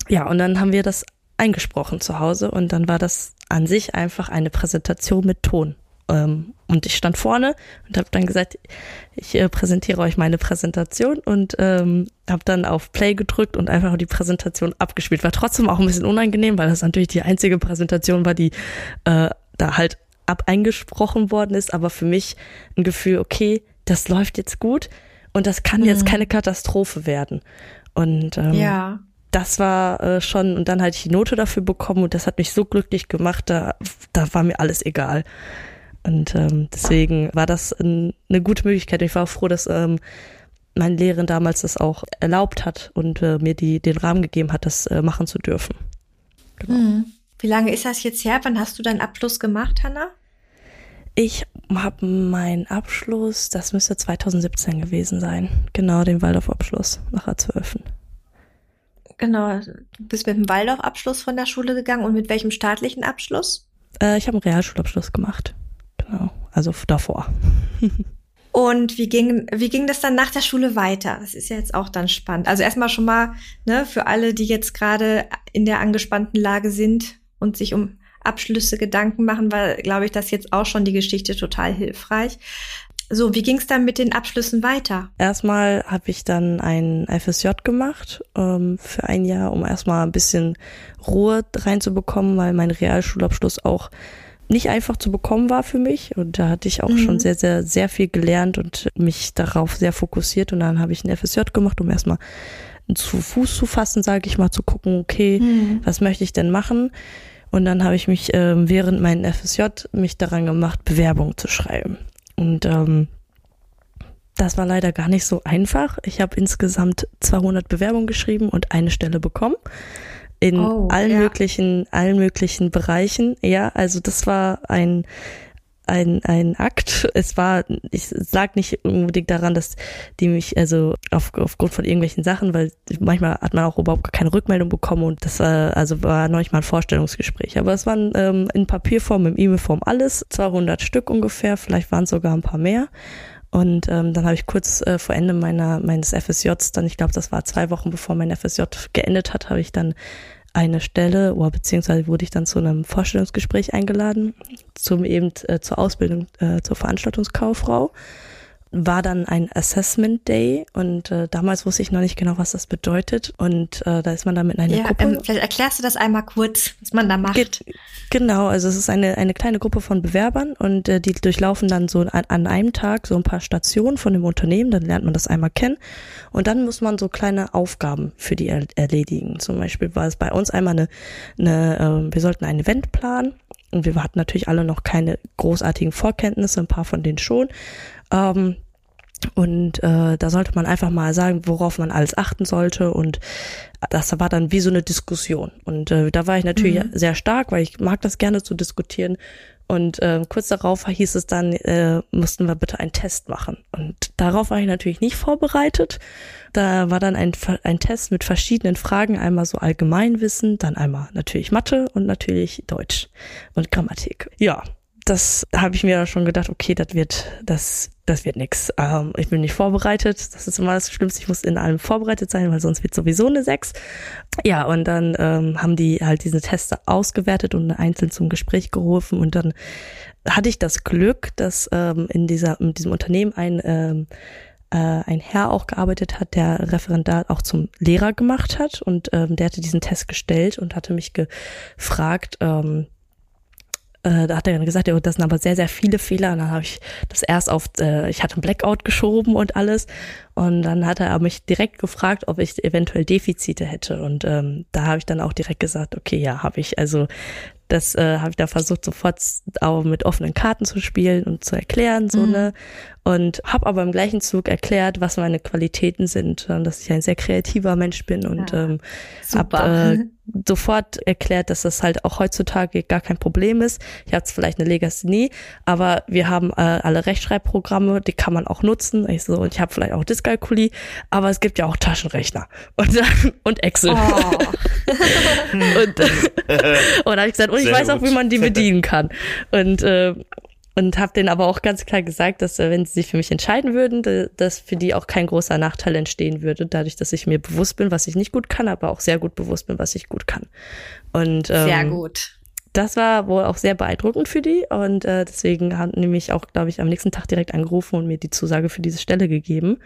ja, und dann haben wir das eingesprochen zu Hause und dann war das an sich einfach eine Präsentation mit Ton. Ähm, und ich stand vorne und habe dann gesagt, ich äh, präsentiere euch meine Präsentation und ähm, habe dann auf Play gedrückt und einfach die Präsentation abgespielt. War trotzdem auch ein bisschen unangenehm, weil das natürlich die einzige Präsentation war, die äh, da halt ab eingesprochen worden ist. Aber für mich ein Gefühl, okay, das läuft jetzt gut und das kann mhm. jetzt keine Katastrophe werden. Und ähm, ja das war äh, schon, und dann hatte ich die Note dafür bekommen und das hat mich so glücklich gemacht, da, da war mir alles egal. Und ähm, deswegen war das ein, eine gute Möglichkeit. Ich war auch froh, dass ähm, meine Lehrerin damals das auch erlaubt hat und äh, mir die, den Rahmen gegeben hat, das äh, machen zu dürfen. Genau. Hm. Wie lange ist das jetzt her? Wann hast du deinen Abschluss gemacht, Hanna? Ich habe meinen Abschluss, das müsste 2017 gewesen sein. Genau, den Waldorf-Abschluss nach A12. Genau, du bist mit dem Waldorf-Abschluss von der Schule gegangen und mit welchem staatlichen Abschluss? Äh, ich habe einen Realschulabschluss gemacht. Genau. Also davor. [laughs] Und wie ging, wie ging das dann nach der Schule weiter? Das ist ja jetzt auch dann spannend. Also erstmal schon mal, ne, für alle, die jetzt gerade in der angespannten Lage sind und sich um Abschlüsse Gedanken machen, war, glaube ich, das jetzt auch schon die Geschichte total hilfreich. So, wie ging es dann mit den Abschlüssen weiter? Erstmal habe ich dann ein FSJ gemacht ähm, für ein Jahr, um erstmal ein bisschen Ruhe reinzubekommen, weil mein Realschulabschluss auch nicht einfach zu bekommen war für mich. Und da hatte ich auch mhm. schon sehr, sehr, sehr viel gelernt und mich darauf sehr fokussiert. Und dann habe ich ein FSJ gemacht, um erstmal zu Fuß zu fassen, sage ich mal, zu gucken, okay, mhm. was möchte ich denn machen? Und dann habe ich mich äh, während meinen FSJ mich daran gemacht, Bewerbungen zu schreiben. Und ähm, das war leider gar nicht so einfach. Ich habe insgesamt 200 Bewerbungen geschrieben und eine Stelle bekommen in oh, allen ja. möglichen, allen möglichen Bereichen. Ja, also das war ein, ein, ein Akt. Es war, ich lag nicht unbedingt daran, dass die mich, also auf, aufgrund von irgendwelchen Sachen, weil manchmal hat man auch überhaupt keine Rückmeldung bekommen und das war, also war noch nicht mal ein Vorstellungsgespräch. Aber es waren ähm, in Papierform, im E-Mail-Form alles, 200 Stück ungefähr, vielleicht waren es sogar ein paar mehr. Und ähm, dann habe ich kurz äh, vor Ende meiner meines FSJs, dann ich glaube, das war zwei Wochen bevor mein FSJ geendet hat, habe ich dann eine Stelle, oder beziehungsweise wurde ich dann zu einem Vorstellungsgespräch eingeladen, zum eben äh, zur Ausbildung äh, zur Veranstaltungskauffrau war dann ein Assessment Day und äh, damals wusste ich noch nicht genau, was das bedeutet und äh, da ist man dann mit einer ja, Gruppe. Ähm, vielleicht erklärst du das einmal kurz, was man da macht. Ge genau, also es ist eine eine kleine Gruppe von Bewerbern und äh, die durchlaufen dann so an, an einem Tag so ein paar Stationen von dem Unternehmen, dann lernt man das einmal kennen und dann muss man so kleine Aufgaben für die er erledigen. Zum Beispiel war es bei uns einmal eine, eine äh, wir sollten ein Event planen und wir hatten natürlich alle noch keine großartigen Vorkenntnisse, ein paar von denen schon. Ähm, und äh, da sollte man einfach mal sagen, worauf man alles achten sollte. Und das war dann wie so eine Diskussion. Und äh, da war ich natürlich mhm. sehr stark, weil ich mag das gerne zu diskutieren. Und äh, kurz darauf hieß es dann, äh, mussten wir bitte einen Test machen. Und darauf war ich natürlich nicht vorbereitet. Da war dann ein, ein Test mit verschiedenen Fragen, einmal so Allgemeinwissen, dann einmal natürlich Mathe und natürlich Deutsch und Grammatik. Ja, das habe ich mir schon gedacht, okay, das wird, das, das wird nix. Ähm, ich bin nicht vorbereitet. Das ist immer das Schlimmste. Ich muss in allem vorbereitet sein, weil sonst wird sowieso eine 6. Ja, und dann ähm, haben die halt diese Teste ausgewertet und einzeln zum Gespräch gerufen. Und dann hatte ich das Glück, dass ähm, in dieser, in diesem Unternehmen ein ähm, äh, ein Herr auch gearbeitet hat, der Referendar auch zum Lehrer gemacht hat und ähm, der hatte diesen Test gestellt und hatte mich gefragt, ähm, äh, da hat er dann gesagt, ja, das sind aber sehr, sehr viele Fehler. Und dann habe ich das erst auf, äh, ich hatte ein Blackout geschoben und alles. Und dann hat er mich direkt gefragt, ob ich eventuell Defizite hätte. Und ähm, da habe ich dann auch direkt gesagt, okay, ja, habe ich. Also das äh, habe ich da versucht, sofort auch mit offenen Karten zu spielen und zu erklären, so mhm. ne. Und habe aber im gleichen Zug erklärt, was meine Qualitäten sind, und dass ich ein sehr kreativer Mensch bin und ja, ähm, habe äh, [laughs] sofort erklärt, dass das halt auch heutzutage gar kein Problem ist. Ich habe vielleicht eine Legasthenie, aber wir haben äh, alle Rechtschreibprogramme, die kann man auch nutzen. Ich so, und ich habe vielleicht auch Dyskalkulie, aber es gibt ja auch Taschenrechner [laughs] und, und Excel. Oh. [laughs] und, und habe ich gesagt, und ich Sehr weiß gut. auch, wie man die bedienen kann. Und äh, und habe denen aber auch ganz klar gesagt, dass äh, wenn sie sich für mich entscheiden würden, dass für die auch kein großer Nachteil entstehen würde, dadurch, dass ich mir bewusst bin, was ich nicht gut kann, aber auch sehr gut bewusst bin, was ich gut kann. Und ähm, sehr gut. Das war wohl auch sehr beeindruckend für die und äh, deswegen haben nämlich auch, glaube ich, am nächsten Tag direkt angerufen und mir die Zusage für diese Stelle gegeben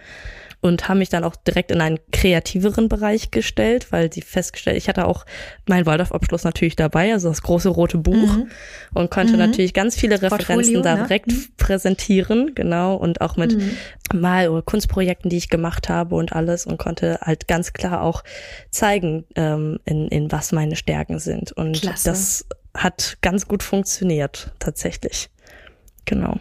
und haben mich dann auch direkt in einen kreativeren Bereich gestellt, weil sie festgestellt, ich hatte auch meinen Waldorf-Abschluss natürlich dabei, also das große rote Buch mhm. und konnte mhm. natürlich ganz viele Referenzen da ne? direkt mhm. präsentieren, genau, und auch mit mhm. Mal- oder Kunstprojekten, die ich gemacht habe und alles und konnte halt ganz klar auch zeigen, ähm, in, in was meine Stärken sind. Und Klasse. das hat ganz gut funktioniert, tatsächlich. Genau.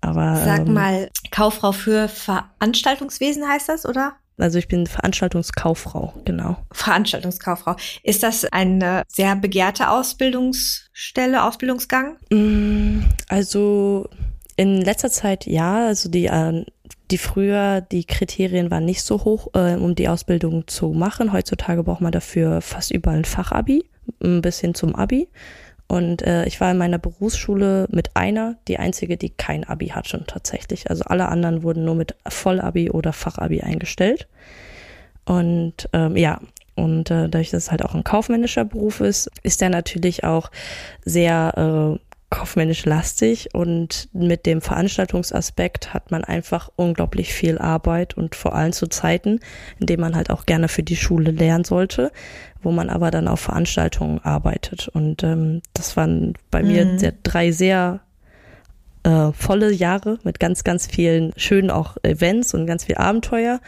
Aber sag ähm, mal, Kauffrau für Veranstaltungswesen heißt das, oder? Also ich bin Veranstaltungskauffrau, genau. Veranstaltungskauffrau. Ist das eine sehr begehrte Ausbildungsstelle, Ausbildungsgang? Mm, also in letzter Zeit ja. Also die, äh, die früher, die Kriterien waren nicht so hoch, äh, um die Ausbildung zu machen. Heutzutage braucht man dafür fast überall ein Fachabi, ein bisschen zum Abi. Und äh, ich war in meiner Berufsschule mit einer, die einzige, die kein Abi hatte tatsächlich. Also alle anderen wurden nur mit Vollabi oder Fachabi eingestellt. Und ähm, ja, und äh, dadurch, dass es halt auch ein kaufmännischer Beruf ist, ist er natürlich auch sehr äh, kaufmännisch lastig und mit dem Veranstaltungsaspekt hat man einfach unglaublich viel Arbeit und vor allem zu Zeiten, in denen man halt auch gerne für die Schule lernen sollte, wo man aber dann auf Veranstaltungen arbeitet. Und ähm, das waren bei mhm. mir sehr, drei sehr äh, volle Jahre mit ganz, ganz vielen schönen auch Events und ganz viel Abenteuer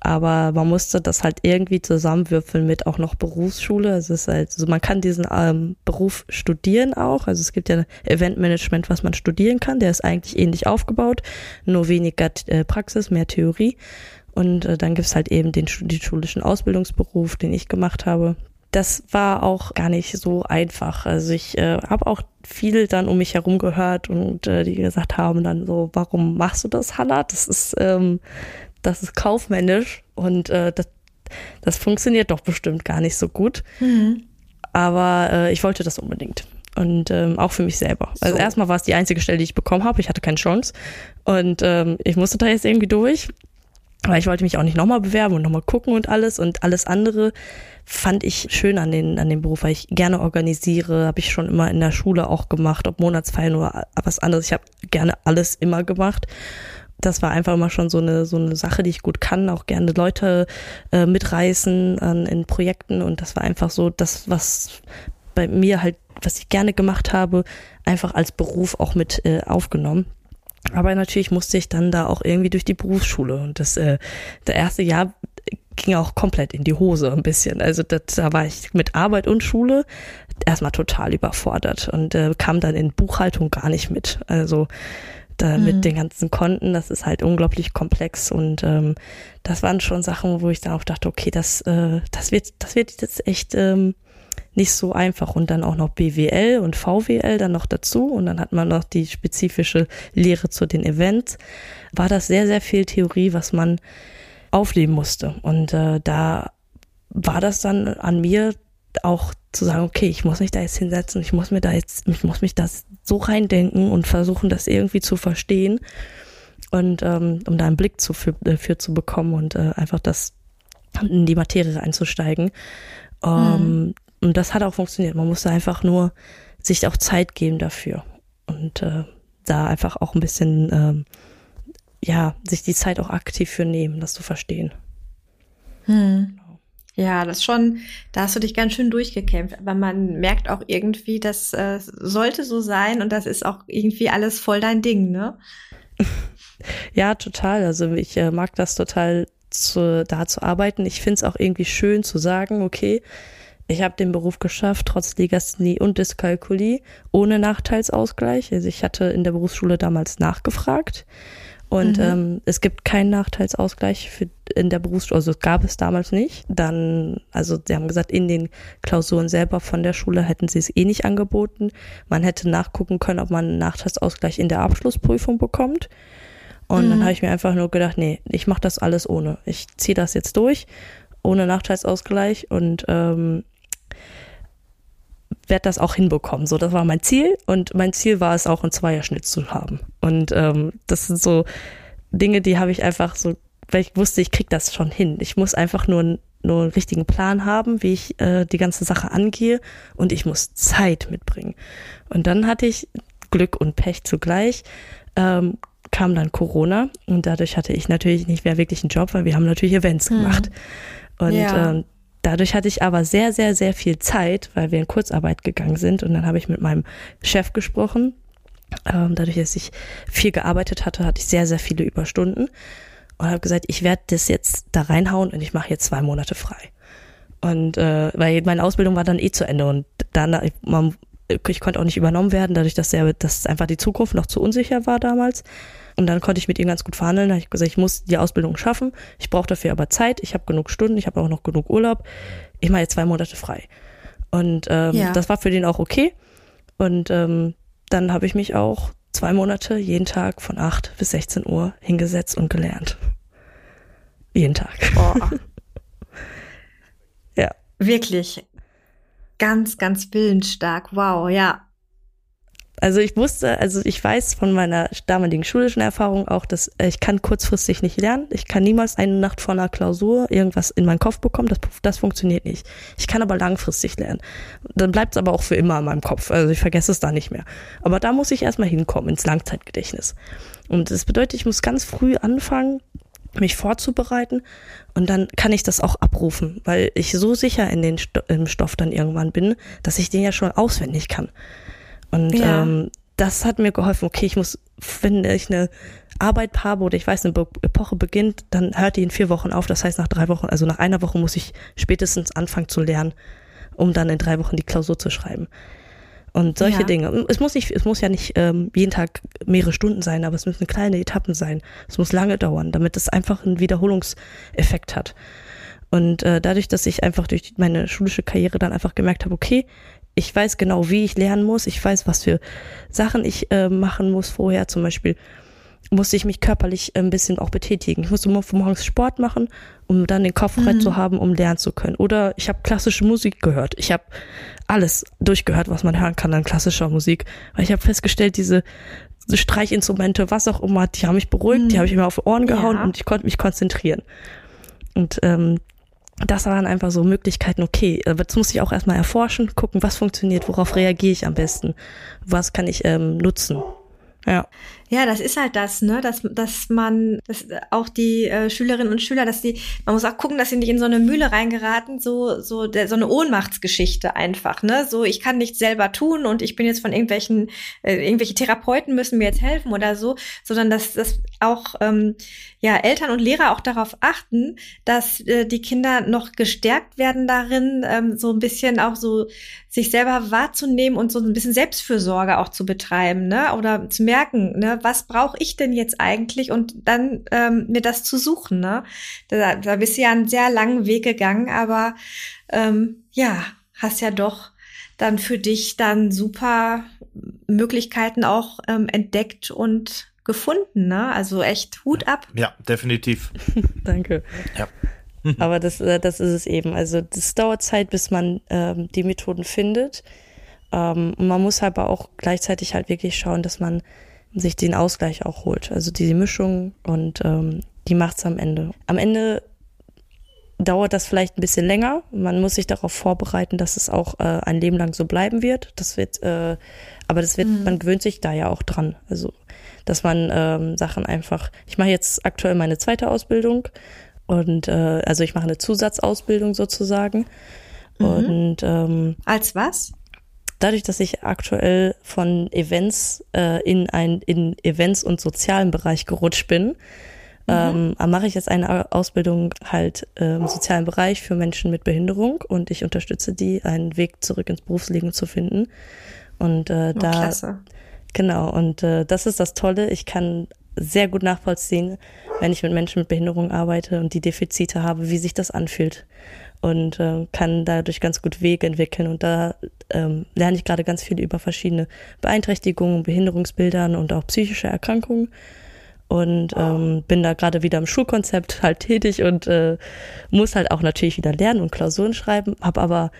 aber man musste das halt irgendwie zusammenwürfeln mit auch noch Berufsschule. Es ist halt, also man kann diesen ähm, Beruf studieren auch. Also es gibt ja Eventmanagement, was man studieren kann. Der ist eigentlich ähnlich aufgebaut, nur weniger äh, Praxis, mehr Theorie. Und äh, dann gibt's halt eben den, den schulischen Ausbildungsberuf, den ich gemacht habe. Das war auch gar nicht so einfach. Also ich äh, habe auch viel dann um mich herum gehört und äh, die gesagt haben dann so, warum machst du das, Hannah? Das ist ähm, das ist kaufmännisch und äh, das, das funktioniert doch bestimmt gar nicht so gut. Mhm. Aber äh, ich wollte das unbedingt. Und ähm, auch für mich selber. Also so. Also erstmal war es die einzige Stelle, die ich bekommen habe. Ich hatte keine Chance. Und ähm, ich musste da jetzt irgendwie durch. Aber ich wollte mich auch nicht nochmal bewerben und nochmal gucken und alles. Und alles andere fand ich schön an den, an dem Beruf, weil ich gerne organisiere, habe ich schon immer in der Schule auch gemacht, ob Monatsfeiern oder was anderes. Ich habe gerne alles immer gemacht das war einfach immer schon so eine so eine Sache, die ich gut kann, auch gerne Leute äh, mitreißen an, in Projekten und das war einfach so das, was bei mir halt, was ich gerne gemacht habe, einfach als Beruf auch mit äh, aufgenommen. Aber natürlich musste ich dann da auch irgendwie durch die Berufsschule und das äh, der erste Jahr ging auch komplett in die Hose ein bisschen. Also das, da war ich mit Arbeit und Schule erstmal total überfordert und äh, kam dann in Buchhaltung gar nicht mit. Also äh, mhm. mit den ganzen Konten. Das ist halt unglaublich komplex und ähm, das waren schon Sachen, wo ich dann auch dachte, okay, das, äh, das wird, das wird jetzt echt ähm, nicht so einfach und dann auch noch BWL und VWL dann noch dazu und dann hat man noch die spezifische Lehre zu den Events. War das sehr, sehr viel Theorie, was man aufnehmen musste und äh, da war das dann an mir auch zu sagen, okay, ich muss mich da jetzt hinsetzen, ich muss mir da jetzt, ich muss mich das so reindenken und versuchen, das irgendwie zu verstehen und ähm, um da einen Blick zu, für, für zu bekommen und äh, einfach das in die Materie einzusteigen. Ähm, mhm. Und das hat auch funktioniert. Man musste einfach nur sich auch Zeit geben dafür und äh, da einfach auch ein bisschen, ähm, ja, sich die Zeit auch aktiv für nehmen, das zu verstehen. Hm. Ja, das schon, da hast du dich ganz schön durchgekämpft. Aber man merkt auch irgendwie, das äh, sollte so sein und das ist auch irgendwie alles voll dein Ding, ne? [laughs] Ja, total. Also ich äh, mag das total, zu, da zu arbeiten. Ich finde es auch irgendwie schön zu sagen, okay, ich habe den Beruf geschafft, trotz Legasthenie und Dyskalkulie, ohne Nachteilsausgleich. Also ich hatte in der Berufsschule damals nachgefragt und mhm. ähm, es gibt keinen Nachteilsausgleich für in der Berufsschule, also gab es damals nicht. Dann, also sie haben gesagt, in den Klausuren selber von der Schule hätten sie es eh nicht angeboten. Man hätte nachgucken können, ob man einen Nachteilsausgleich in der Abschlussprüfung bekommt. Und mhm. dann habe ich mir einfach nur gedacht, nee, ich mache das alles ohne. Ich ziehe das jetzt durch, ohne Nachteilsausgleich und ähm, werde das auch hinbekommen. So, das war mein Ziel und mein Ziel war es auch, einen Zweierschnitt zu haben. Und ähm, das sind so Dinge, die habe ich einfach so, weil ich wusste, ich krieg das schon hin. Ich muss einfach nur, nur einen richtigen Plan haben, wie ich äh, die ganze Sache angehe und ich muss Zeit mitbringen. Und dann hatte ich Glück und Pech zugleich. Ähm, kam dann Corona und dadurch hatte ich natürlich nicht mehr wirklich einen Job, weil wir haben natürlich Events hm. gemacht. Und ja. ähm, Dadurch hatte ich aber sehr, sehr, sehr viel Zeit, weil wir in Kurzarbeit gegangen sind. Und dann habe ich mit meinem Chef gesprochen. Ähm, dadurch, dass ich viel gearbeitet hatte, hatte ich sehr, sehr viele Überstunden. Und habe gesagt, ich werde das jetzt da reinhauen und ich mache jetzt zwei Monate frei. Und äh, weil meine Ausbildung war dann eh zu Ende und dann man, ich konnte auch nicht übernommen werden, dadurch, dass, der, dass einfach die Zukunft noch zu unsicher war damals. Und dann konnte ich mit ihm ganz gut verhandeln. Da habe ich gesagt, ich muss die Ausbildung schaffen. Ich brauche dafür aber Zeit. Ich habe genug Stunden. Ich habe auch noch genug Urlaub. Ich mache jetzt zwei Monate frei. Und ähm, ja. das war für den auch okay. Und ähm, dann habe ich mich auch zwei Monate jeden Tag von 8 bis 16 Uhr hingesetzt und gelernt. Jeden Tag. Boah. [laughs] ja. Wirklich. ganz, ganz willensstark. Wow, ja. Also ich wusste, also ich weiß von meiner damaligen schulischen Erfahrung auch, dass äh, ich kann kurzfristig nicht lernen. Ich kann niemals eine Nacht vor einer Klausur irgendwas in meinen Kopf bekommen. Das, das funktioniert nicht. Ich kann aber langfristig lernen. Dann bleibt es aber auch für immer in meinem Kopf. Also ich vergesse es da nicht mehr. Aber da muss ich erstmal hinkommen ins Langzeitgedächtnis. Und das bedeutet, ich muss ganz früh anfangen, mich vorzubereiten und dann kann ich das auch abrufen, weil ich so sicher in den Sto im Stoff dann irgendwann bin, dass ich den ja schon auswendig kann. Und ja. ähm, das hat mir geholfen, okay, ich muss, wenn ich eine Arbeit habe oder ich weiß, eine Epoche beginnt, dann hört die in vier Wochen auf. Das heißt, nach drei Wochen, also nach einer Woche muss ich spätestens anfangen zu lernen, um dann in drei Wochen die Klausur zu schreiben. Und solche ja. Dinge. Es muss nicht, es muss ja nicht ähm, jeden Tag mehrere Stunden sein, aber es müssen kleine Etappen sein. Es muss lange dauern, damit es einfach einen Wiederholungseffekt hat. Und äh, dadurch, dass ich einfach durch meine schulische Karriere dann einfach gemerkt habe, okay, ich weiß genau, wie ich lernen muss. Ich weiß, was für Sachen ich äh, machen muss vorher. Zum Beispiel musste ich mich körperlich ein bisschen auch betätigen. Ich musste morgens Sport machen, um dann den Kopf frei mhm. zu haben, um lernen zu können. Oder ich habe klassische Musik gehört. Ich habe alles durchgehört, was man hören kann an klassischer Musik. Weil ich habe festgestellt, diese Streichinstrumente, was auch immer, die haben mich beruhigt, mhm. die habe ich mir auf die Ohren gehauen ja. und ich konnte mich konzentrieren. Und ähm, das waren einfach so Möglichkeiten, okay, jetzt muss ich auch erstmal erforschen, gucken, was funktioniert, worauf reagiere ich am besten, was kann ich ähm, nutzen. Ja. Ja, das ist halt das, ne, dass, dass man, dass auch die äh, Schülerinnen und Schüler, dass die, man muss auch gucken, dass sie nicht in so eine Mühle reingeraten, so, so, der, so eine Ohnmachtsgeschichte einfach, ne, so, ich kann nichts selber tun und ich bin jetzt von irgendwelchen, äh, irgendwelche Therapeuten müssen mir jetzt helfen oder so, sondern dass, dass auch, ähm, ja, Eltern und Lehrer auch darauf achten, dass äh, die Kinder noch gestärkt werden darin, ähm, so ein bisschen auch so sich selber wahrzunehmen und so ein bisschen Selbstfürsorge auch zu betreiben, ne, oder zu merken, ne, was brauche ich denn jetzt eigentlich und dann ähm, mir das zu suchen. Ne? Da, da bist du ja einen sehr langen Weg gegangen, aber ähm, ja, hast ja doch dann für dich dann super Möglichkeiten auch ähm, entdeckt und gefunden, ne? Also echt Hut ab. Ja, definitiv. [laughs] Danke. Ja. [laughs] Aber das, äh, das ist es eben. Also das dauert Zeit, bis man ähm, die Methoden findet. Ähm, und man muss halt aber auch gleichzeitig halt wirklich schauen, dass man sich den Ausgleich auch holt. Also diese Mischung und ähm, die macht's am Ende. Am Ende dauert das vielleicht ein bisschen länger. Man muss sich darauf vorbereiten, dass es auch äh, ein Leben lang so bleiben wird. Das wird, äh, aber das wird, mhm. man gewöhnt sich da ja auch dran. Also, dass man ähm, Sachen einfach. Ich mache jetzt aktuell meine zweite Ausbildung und äh, also ich mache eine Zusatzausbildung sozusagen. Mhm. Und ähm, als was? Dadurch, dass ich aktuell von Events äh, in ein in Events und sozialen Bereich gerutscht bin, mhm. ähm, mache ich jetzt eine Ausbildung halt äh, im sozialen Bereich für Menschen mit Behinderung und ich unterstütze die, einen Weg zurück ins Berufsleben zu finden. Und äh, oh, da klasse. genau und äh, das ist das Tolle. Ich kann sehr gut nachvollziehen, wenn ich mit Menschen mit Behinderung arbeite und die Defizite habe, wie sich das anfühlt und äh, kann dadurch ganz gut Wege entwickeln. Und da ähm, lerne ich gerade ganz viel über verschiedene Beeinträchtigungen, Behinderungsbildern und auch psychische Erkrankungen. Und ähm, bin da gerade wieder im Schulkonzept halt tätig und äh, muss halt auch natürlich wieder lernen und Klausuren schreiben, habe aber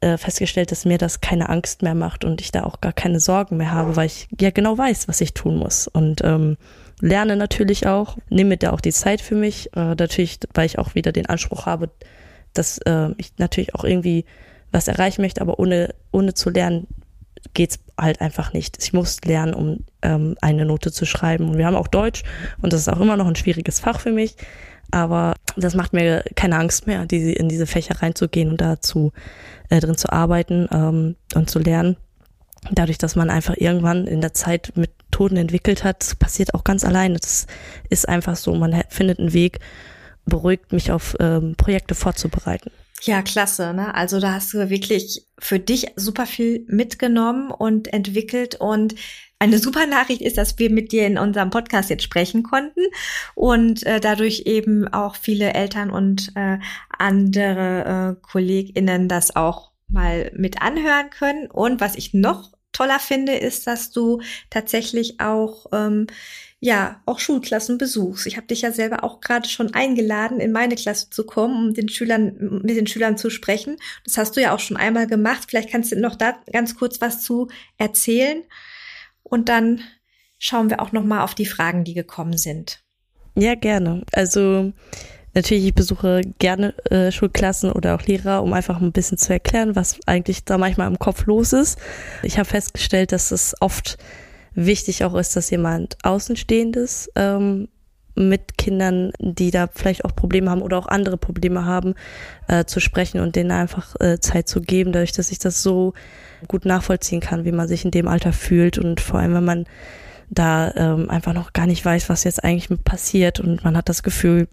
äh, festgestellt, dass mir das keine Angst mehr macht und ich da auch gar keine Sorgen mehr habe, weil ich ja genau weiß, was ich tun muss. Und ähm, lerne natürlich auch, nehme mir da auch die Zeit für mich, äh, natürlich, weil ich auch wieder den Anspruch habe, dass äh, ich natürlich auch irgendwie was erreichen möchte, aber ohne, ohne zu lernen geht's halt einfach nicht. Ich muss lernen, um ähm, eine Note zu schreiben. Und wir haben auch Deutsch und das ist auch immer noch ein schwieriges Fach für mich. Aber das macht mir keine Angst mehr, die, in diese Fächer reinzugehen und dazu äh, drin zu arbeiten ähm, und zu lernen. Dadurch, dass man einfach irgendwann in der Zeit Methoden entwickelt hat, passiert auch ganz alleine. Das ist einfach so. Man findet einen Weg, beruhigt, mich auf ähm, Projekte vorzubereiten. Ja, klasse. Ne? Also da hast du wirklich für dich super viel mitgenommen und entwickelt und eine super Nachricht ist, dass wir mit dir in unserem Podcast jetzt sprechen konnten und äh, dadurch eben auch viele Eltern und äh, andere äh, KollegInnen das auch mal mit anhören können. Und was ich noch toller finde, ist, dass du tatsächlich auch ähm, ja auch Schulklassen besuchst. Ich habe dich ja selber auch gerade schon eingeladen, in meine Klasse zu kommen, um den Schülern mit den Schülern zu sprechen. Das hast du ja auch schon einmal gemacht. Vielleicht kannst du noch da ganz kurz was zu erzählen und dann schauen wir auch noch mal auf die Fragen, die gekommen sind. Ja, gerne. Also Natürlich, ich besuche gerne äh, Schulklassen oder auch Lehrer, um einfach ein bisschen zu erklären, was eigentlich da manchmal im Kopf los ist. Ich habe festgestellt, dass es oft wichtig auch ist, dass jemand Außenstehendes ähm, mit Kindern, die da vielleicht auch Probleme haben oder auch andere Probleme haben, äh, zu sprechen und denen einfach äh, Zeit zu geben, dadurch, dass ich das so gut nachvollziehen kann, wie man sich in dem Alter fühlt und vor allem, wenn man da ähm, einfach noch gar nicht weiß, was jetzt eigentlich passiert und man hat das Gefühl,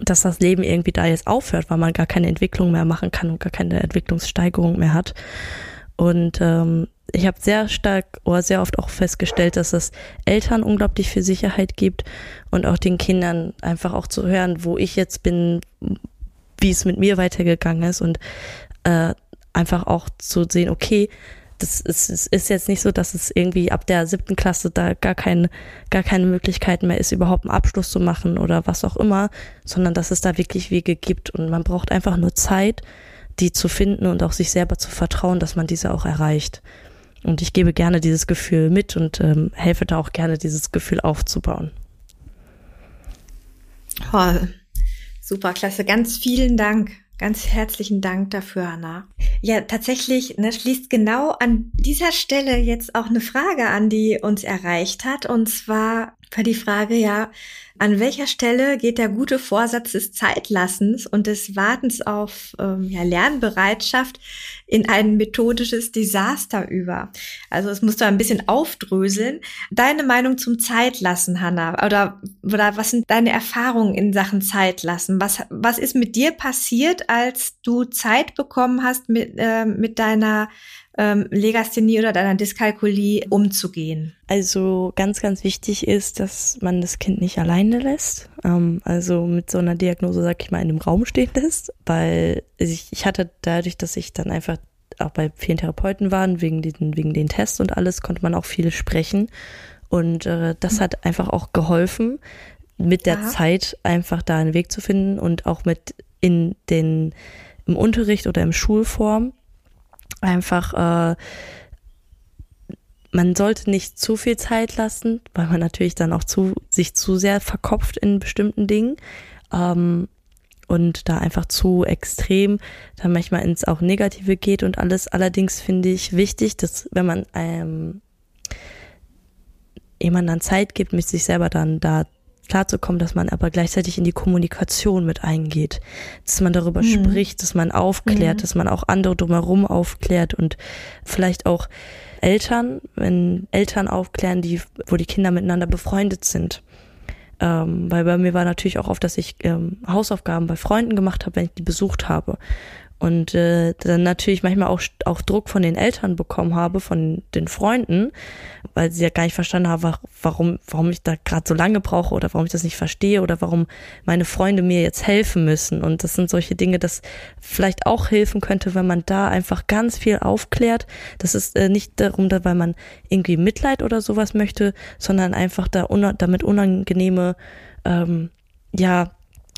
dass das Leben irgendwie da jetzt aufhört, weil man gar keine Entwicklung mehr machen kann und gar keine Entwicklungssteigerung mehr hat. Und ähm, ich habe sehr stark oder sehr oft auch festgestellt, dass es Eltern unglaublich viel Sicherheit gibt und auch den Kindern einfach auch zu hören, wo ich jetzt bin, wie es mit mir weitergegangen ist und äh, einfach auch zu sehen, okay, das ist, es ist jetzt nicht so, dass es irgendwie ab der siebten Klasse da gar keine, gar keine Möglichkeiten mehr ist, überhaupt einen Abschluss zu machen oder was auch immer, sondern dass es da wirklich Wege gibt und man braucht einfach nur Zeit, die zu finden und auch sich selber zu vertrauen, dass man diese auch erreicht. Und ich gebe gerne dieses Gefühl mit und ähm, helfe da auch gerne, dieses Gefühl aufzubauen. Oh, super, klasse. Ganz vielen Dank. Ganz herzlichen Dank dafür, Anna. Ja, tatsächlich ne, schließt genau an dieser Stelle jetzt auch eine Frage an, die uns erreicht hat. Und zwar war die Frage ja, an welcher Stelle geht der gute Vorsatz des Zeitlassens und des Wartens auf ähm, ja, Lernbereitschaft in ein methodisches Desaster über? Also es musst du ein bisschen aufdröseln. Deine Meinung zum Zeitlassen, Hanna, oder, oder was sind deine Erfahrungen in Sachen Zeitlassen? Was, was ist mit dir passiert, als du Zeit bekommen hast, mit, äh, mit deiner ähm, Legasthenie oder deiner Dyskalkulie umzugehen? Also ganz, ganz wichtig ist, dass man das Kind nicht alleine lässt. Ähm, also mit so einer Diagnose, sag ich mal, in dem Raum stehen lässt, weil ich, ich hatte dadurch, dass ich dann einfach auch bei vielen Therapeuten waren, wegen den, wegen den Tests und alles, konnte man auch viel sprechen. Und äh, das hat einfach auch geholfen, mit der ja. Zeit einfach da einen Weg zu finden und auch mit in den im Unterricht oder im Schulform einfach, äh, man sollte nicht zu viel Zeit lassen, weil man natürlich dann auch zu, sich zu sehr verkopft in bestimmten Dingen. Ähm, und da einfach zu extrem dann manchmal ins auch Negative geht und alles. Allerdings finde ich wichtig, dass wenn man ähm, jemand dann Zeit gibt, mit sich selber dann da klarzukommen, dass man aber gleichzeitig in die Kommunikation mit eingeht, dass man darüber mhm. spricht, dass man aufklärt, mhm. dass man auch andere drumherum aufklärt und vielleicht auch Eltern, wenn Eltern aufklären, die, wo die Kinder miteinander befreundet sind. Ähm, weil bei mir war natürlich auch oft, dass ich ähm, Hausaufgaben bei Freunden gemacht habe, wenn ich die besucht habe und äh, dann natürlich manchmal auch, auch Druck von den Eltern bekommen habe, von den Freunden, weil sie ja gar nicht verstanden haben, warum, warum ich da gerade so lange brauche oder warum ich das nicht verstehe oder warum meine Freunde mir jetzt helfen müssen. Und das sind solche Dinge, das vielleicht auch helfen könnte, wenn man da einfach ganz viel aufklärt. Das ist äh, nicht darum, da, weil man irgendwie Mitleid oder sowas möchte, sondern einfach da un damit unangenehme ähm, ja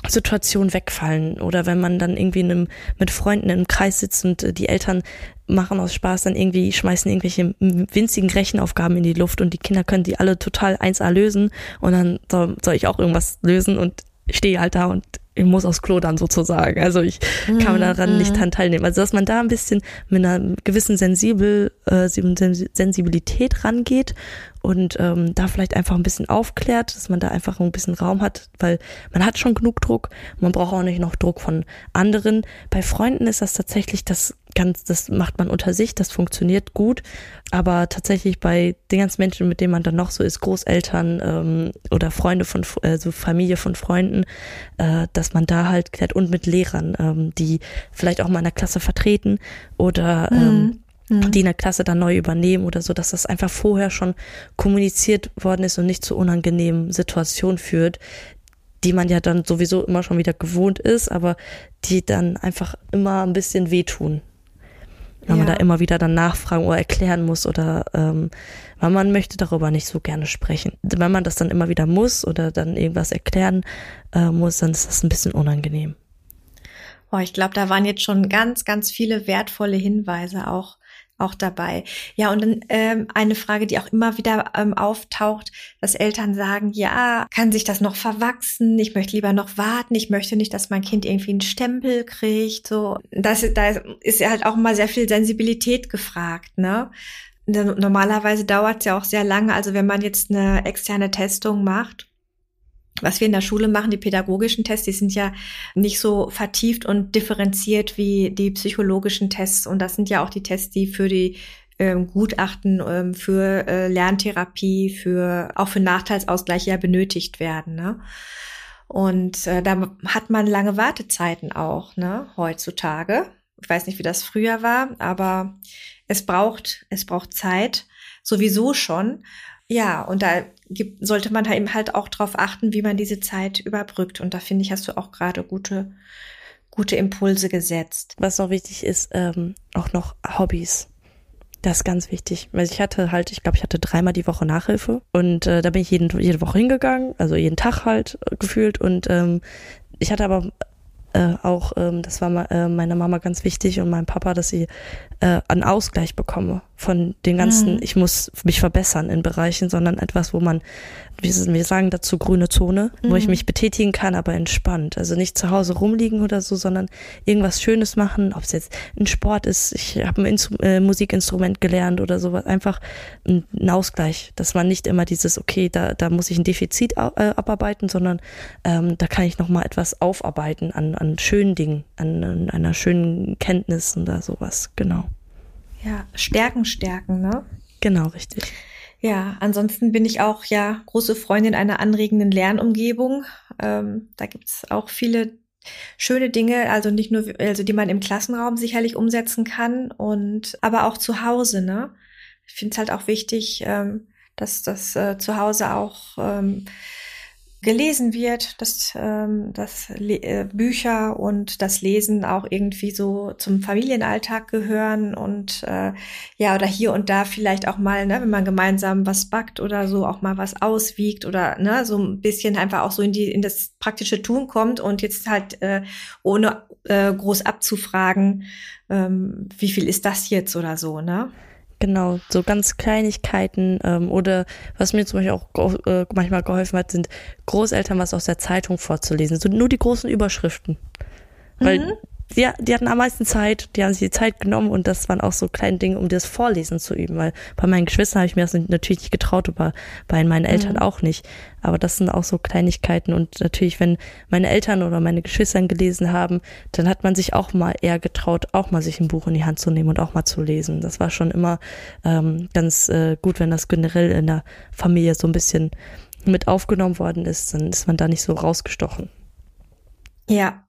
Situation wegfallen oder wenn man dann irgendwie in einem, mit Freunden im Kreis sitzt und äh, die Eltern machen aus Spaß dann irgendwie, schmeißen irgendwelche winzigen Rechenaufgaben in die Luft und die Kinder können die alle total 1A lösen und dann soll, soll ich auch irgendwas lösen und stehe halt da und ich muss aufs Klo dann sozusagen. Also ich kann mhm, daran nicht dran teilnehmen. Also dass man da ein bisschen mit einer gewissen Sensibel, äh, Sensibilität rangeht und ähm, da vielleicht einfach ein bisschen aufklärt, dass man da einfach ein bisschen Raum hat, weil man hat schon genug Druck, man braucht auch nicht noch Druck von anderen. Bei Freunden ist das tatsächlich das ganz, das macht man unter sich, das funktioniert gut, aber tatsächlich bei den ganzen Menschen, mit denen man dann noch so ist, Großeltern ähm, oder Freunde von, also Familie von Freunden, äh, dass man da halt klärt und mit Lehrern, ähm, die vielleicht auch mal in der Klasse vertreten oder ähm, mhm. Die in der Klasse dann neu übernehmen oder so, dass das einfach vorher schon kommuniziert worden ist und nicht zu unangenehmen Situationen führt, die man ja dann sowieso immer schon wieder gewohnt ist, aber die dann einfach immer ein bisschen wehtun. Weil ja. man da immer wieder dann nachfragen oder erklären muss oder ähm, weil man möchte darüber nicht so gerne sprechen. Wenn man das dann immer wieder muss oder dann irgendwas erklären äh, muss, dann ist das ein bisschen unangenehm. Oh, ich glaube, da waren jetzt schon ganz, ganz viele wertvolle Hinweise auch auch dabei. Ja, und dann ähm, eine Frage, die auch immer wieder ähm, auftaucht, dass Eltern sagen, ja, kann sich das noch verwachsen? Ich möchte lieber noch warten. Ich möchte nicht, dass mein Kind irgendwie einen Stempel kriegt. So, das, da ist halt auch mal sehr viel Sensibilität gefragt, ne? Normalerweise dauert es ja auch sehr lange. Also wenn man jetzt eine externe Testung macht, was wir in der Schule machen, die pädagogischen Tests, die sind ja nicht so vertieft und differenziert wie die psychologischen Tests. Und das sind ja auch die Tests, die für die ähm, Gutachten ähm, für äh, Lerntherapie, für auch für Nachteilsausgleich ja benötigt werden. Ne? Und äh, da hat man lange Wartezeiten auch, ne, heutzutage. Ich weiß nicht, wie das früher war, aber es braucht, es braucht Zeit, sowieso schon. Ja, und da gibt, sollte man da eben halt auch drauf achten, wie man diese Zeit überbrückt. Und da finde ich, hast du auch gerade gute, gute Impulse gesetzt. Was noch wichtig ist, ähm, auch noch Hobbys. Das ist ganz wichtig. Weil ich hatte halt, ich glaube, ich hatte dreimal die Woche Nachhilfe und äh, da bin ich jeden, jede Woche hingegangen, also jeden Tag halt äh, gefühlt. Und ähm, ich hatte aber äh, auch, ähm, das war äh, meiner Mama ganz wichtig und meinem Papa, dass sie äh, einen Ausgleich bekomme von den ganzen, mhm. ich muss mich verbessern in Bereichen, sondern etwas, wo man wir sagen dazu grüne Zone, mhm. wo ich mhm. mich betätigen kann, aber entspannt. Also nicht zu Hause rumliegen oder so, sondern irgendwas Schönes machen, ob es jetzt ein Sport ist, ich habe ein Instru äh, Musikinstrument gelernt oder sowas. Einfach ein, ein, Ausgleich, dass man nicht immer dieses, okay, da, da muss ich ein Defizit äh, abarbeiten, sondern ähm, da kann ich nochmal etwas aufarbeiten an, an schönen Dingen, an, an einer schönen Kenntnis oder sowas, genau. Ja, Stärken, Stärken, ne? Genau, richtig. Ja, ansonsten bin ich auch ja große Freundin einer anregenden Lernumgebung. Ähm, da gibt's auch viele schöne Dinge, also nicht nur, also die man im Klassenraum sicherlich umsetzen kann und aber auch zu Hause, ne? Ich finde es halt auch wichtig, ähm, dass das äh, zu Hause auch ähm, gelesen wird, dass, ähm, dass äh, Bücher und das Lesen auch irgendwie so zum Familienalltag gehören und äh, ja, oder hier und da vielleicht auch mal, ne, wenn man gemeinsam was backt oder so, auch mal was auswiegt oder ne, so ein bisschen einfach auch so in die in das praktische Tun kommt und jetzt halt äh, ohne äh, groß abzufragen, ähm, wie viel ist das jetzt oder so, ne? Genau, so ganz Kleinigkeiten ähm, oder was mir zum Beispiel auch äh, manchmal geholfen hat, sind Großeltern was aus der Zeitung vorzulesen. So nur die großen Überschriften. Weil mhm die, die hatten am meisten Zeit, die haben sich die Zeit genommen und das waren auch so kleine Dinge, um das Vorlesen zu üben, weil bei meinen Geschwistern habe ich mir das natürlich nicht getraut, aber bei meinen Eltern mhm. auch nicht. Aber das sind auch so Kleinigkeiten und natürlich, wenn meine Eltern oder meine Geschwister gelesen haben, dann hat man sich auch mal eher getraut, auch mal sich ein Buch in die Hand zu nehmen und auch mal zu lesen. Das war schon immer ähm, ganz äh, gut, wenn das generell in der Familie so ein bisschen mit aufgenommen worden ist, dann ist man da nicht so rausgestochen. Ja,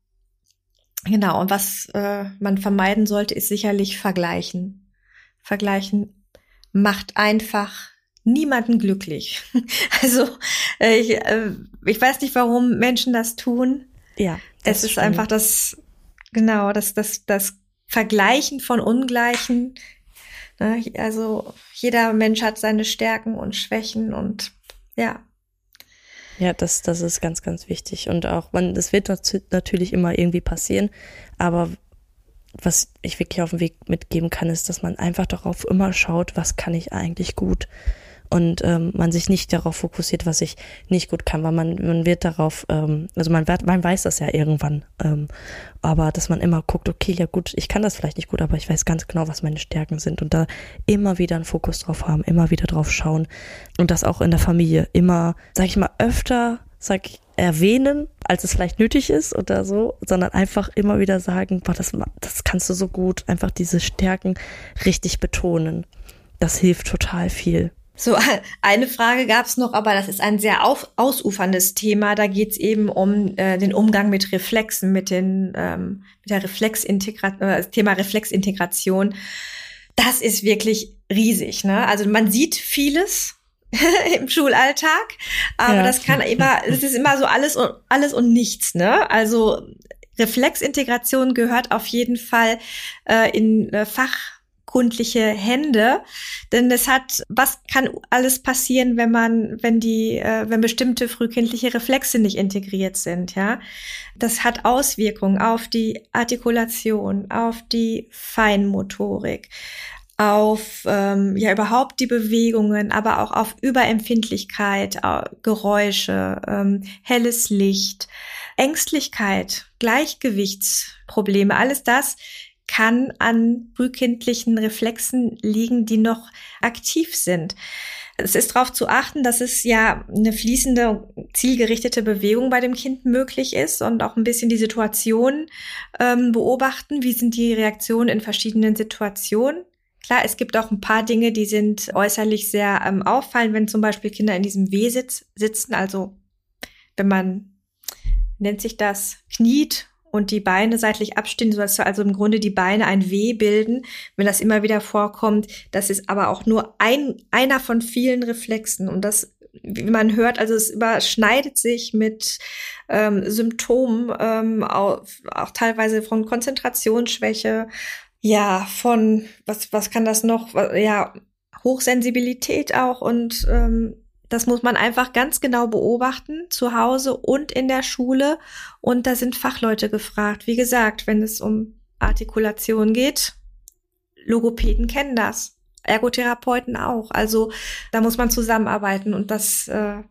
Genau, und was äh, man vermeiden sollte, ist sicherlich Vergleichen. Vergleichen macht einfach niemanden glücklich. [laughs] Also äh, ich, äh, ich weiß nicht, warum Menschen das tun. Ja. Es ist stimmt. einfach das, genau, das, das, das Vergleichen von Ungleichen. Ne? Also jeder Mensch hat seine Stärken und Schwächen und ja, ja, das, das ist ganz, ganz wichtig. Und auch, man, das wird natürlich immer irgendwie passieren, aber was ich wirklich auf den Weg mitgeben kann, ist, dass man einfach darauf immer schaut, was kann ich eigentlich gut und ähm, man sich nicht darauf fokussiert, was ich nicht gut kann, weil man, man wird darauf, ähm, also man, wird, man weiß das ja irgendwann, ähm, aber dass man immer guckt, okay, ja gut, ich kann das vielleicht nicht gut, aber ich weiß ganz genau, was meine Stärken sind und da immer wieder einen Fokus drauf haben, immer wieder drauf schauen und das auch in der Familie immer, sag ich mal, öfter, sag ich, erwähnen, als es vielleicht nötig ist oder so, sondern einfach immer wieder sagen, boah, das, das kannst du so gut, einfach diese Stärken richtig betonen. Das hilft total viel. So, [laughs] eine Frage gab es noch, aber das ist ein sehr auf, ausuferndes Thema. Da geht es eben um äh, den Umgang mit Reflexen, mit, den, ähm, mit der Reflexintegration, äh, Thema Reflexintegration. Das ist wirklich riesig. Ne? Also man sieht vieles [laughs] im Schulalltag, aber ja. das kann immer, es ist immer so alles und alles und nichts. Ne? Also Reflexintegration gehört auf jeden Fall äh, in äh, Fach kundliche Hände, denn es hat, was kann alles passieren, wenn man, wenn die, äh, wenn bestimmte frühkindliche Reflexe nicht integriert sind, ja? Das hat Auswirkungen auf die Artikulation, auf die Feinmotorik, auf ähm, ja überhaupt die Bewegungen, aber auch auf Überempfindlichkeit, Geräusche, ähm, helles Licht, Ängstlichkeit, Gleichgewichtsprobleme, alles das kann an frühkindlichen Reflexen liegen, die noch aktiv sind. Es ist darauf zu achten, dass es ja eine fließende, zielgerichtete Bewegung bei dem Kind möglich ist und auch ein bisschen die Situation ähm, beobachten. Wie sind die Reaktionen in verschiedenen Situationen? Klar, es gibt auch ein paar Dinge, die sind äußerlich sehr ähm, auffallend, wenn zum Beispiel Kinder in diesem W-Sitz sitzen, also wenn man nennt sich das, kniet und die Beine seitlich abstehen, sodass also im Grunde die Beine ein W bilden. Wenn das immer wieder vorkommt, das ist aber auch nur ein, einer von vielen Reflexen. Und das, wie man hört, also es überschneidet sich mit ähm, Symptomen, ähm, auch, auch teilweise von Konzentrationsschwäche, ja, von, was, was kann das noch, ja, Hochsensibilität auch und ähm, das muss man einfach ganz genau beobachten, zu Hause und in der Schule. Und da sind Fachleute gefragt. Wie gesagt, wenn es um Artikulation geht, Logopäden kennen das. Ergotherapeuten auch. Also da muss man zusammenarbeiten und das, äh,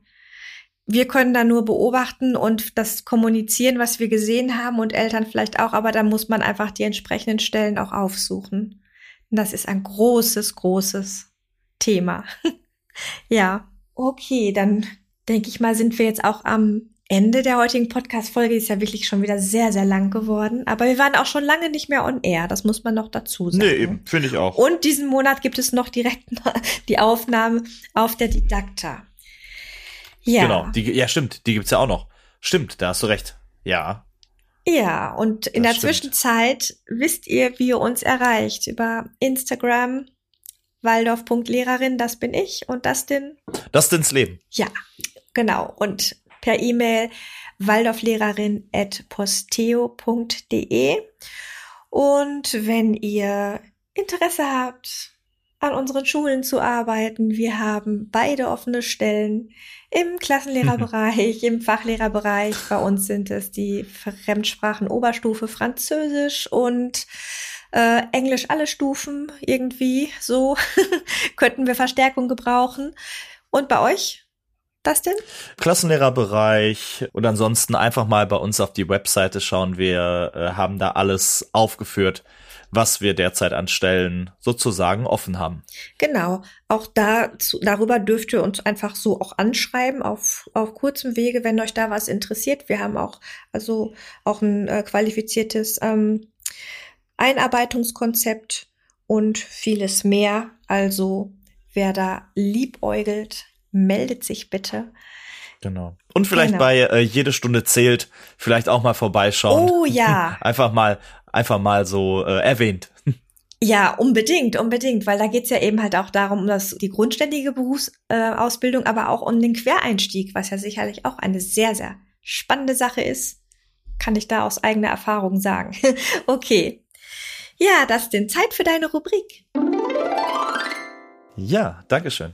wir können da nur beobachten und das kommunizieren, was wir gesehen haben und Eltern vielleicht auch, aber da muss man einfach die entsprechenden Stellen auch aufsuchen. Und das ist ein großes, großes Thema. [laughs] ja. Okay, dann denke ich mal, sind wir jetzt auch am Ende der heutigen Podcast-Folge. Ist ja wirklich schon wieder sehr, sehr lang geworden. Aber wir waren auch schon lange nicht mehr on air. Das muss man noch dazu sagen. Nee, eben, finde ich auch. Und diesen Monat gibt es noch direkt [laughs] die Aufnahme auf der Didakta. Ja. Genau, die, ja, stimmt, die gibt's ja auch noch. Stimmt, da hast du recht. Ja. Ja, und in das der stimmt. Zwischenzeit wisst ihr, wie ihr uns erreicht. Über Instagram, Waldorf.lehrerin, das bin ich und Dustin. Dustins Leben. Ja, genau. Und per E-Mail waldorflehrerin at posteo.de. Und wenn ihr Interesse habt, an unseren Schulen zu arbeiten, wir haben beide offene Stellen im Klassenlehrerbereich, [laughs] im Fachlehrerbereich. Bei uns sind es die Fremdsprachen Oberstufe Französisch und äh, Englisch alle Stufen irgendwie so [laughs] könnten wir Verstärkung gebrauchen. Und bei euch? Das denn? Klassenlehrerbereich und ansonsten einfach mal bei uns auf die Webseite schauen. Wir äh, haben da alles aufgeführt, was wir derzeit an Stellen sozusagen offen haben. Genau. Auch da, darüber dürft ihr uns einfach so auch anschreiben auf, auf kurzem Wege, wenn euch da was interessiert. Wir haben auch, also auch ein äh, qualifiziertes ähm, Einarbeitungskonzept und vieles mehr. Also wer da liebäugelt, meldet sich bitte. Genau. Und vielleicht genau. bei äh, jede Stunde zählt, vielleicht auch mal vorbeischauen. Oh ja. [laughs] einfach mal, einfach mal so äh, erwähnt. [laughs] Ja, unbedingt, unbedingt, weil da geht's ja eben halt auch darum, um das, die grundständige Berufsausbildung, äh, aber auch um den Quereinstieg, was ja sicherlich auch eine sehr, sehr spannende Sache ist. Kann ich da aus eigener Erfahrung sagen. [laughs] okay. Ja, das ist denn Zeit für deine Rubrik. Ja, Dankeschön.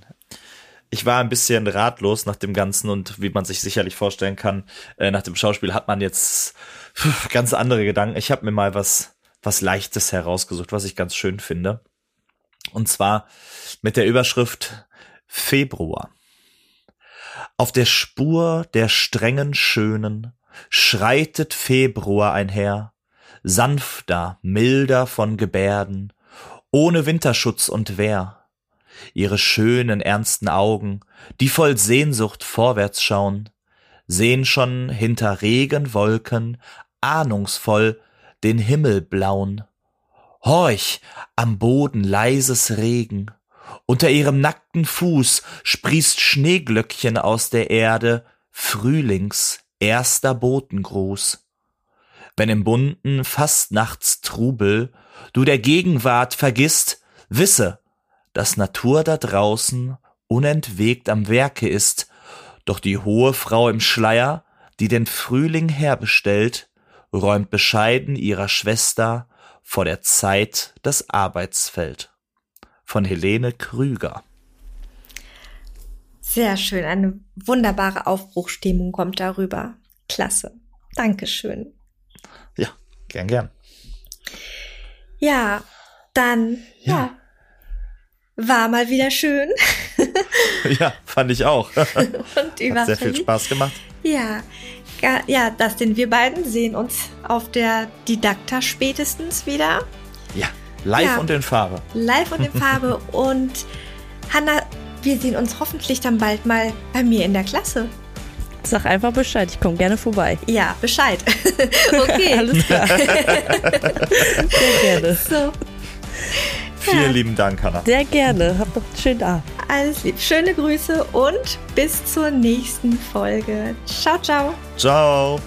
Ich war ein bisschen ratlos nach dem Ganzen und wie man sich sicherlich vorstellen kann, äh, nach dem Schauspiel hat man jetzt ganz andere Gedanken. Ich habe mir mal was, was Leichtes herausgesucht, was ich ganz schön finde. Und zwar mit der Überschrift Februar. Auf der Spur der strengen Schönen schreitet Februar einher, sanfter, milder von Gebärden, ohne Winterschutz und Wehr. Ihre schönen, ernsten Augen, die voll Sehnsucht vorwärts schauen, sehen schon hinter Regenwolken ahnungsvoll den Himmel blauen. Horch, am Boden leises Regen, unter ihrem nackten Fuß sprießt Schneeglöckchen aus der Erde, Frühlings erster Botengruß wenn im bunten Fastnachtstrubel du der Gegenwart vergisst, wisse, dass Natur da draußen unentwegt am Werke ist, doch die hohe Frau im Schleier, die den Frühling herbestellt, räumt bescheiden ihrer Schwester vor der Zeit das Arbeitsfeld. von Helene Krüger. Sehr schön, eine wunderbare Aufbruchstimmung kommt darüber. Klasse. Dankeschön. Gern, gern. Ja, dann, ja. ja. War mal wieder schön. [laughs] ja, fand ich auch. [laughs] Und Hat sehr viel Spaß gemacht. Ja, ja, das sind wir beiden, sehen uns auf der Didakta spätestens wieder. Ja, live ja, und in Farbe. Live und in Farbe. [laughs] und Hanna, wir sehen uns hoffentlich dann bald mal bei mir in der Klasse. Sag einfach Bescheid, ich komme gerne vorbei. Ja, Bescheid. [laughs] okay. [laughs] Alles klar. Sehr gerne. So. Vielen ja. lieben Dank, Hanna. Sehr gerne. Hab noch einen schönen Abend. Alles lieb. Schöne Grüße und bis zur nächsten Folge. Ciao, ciao. Ciao.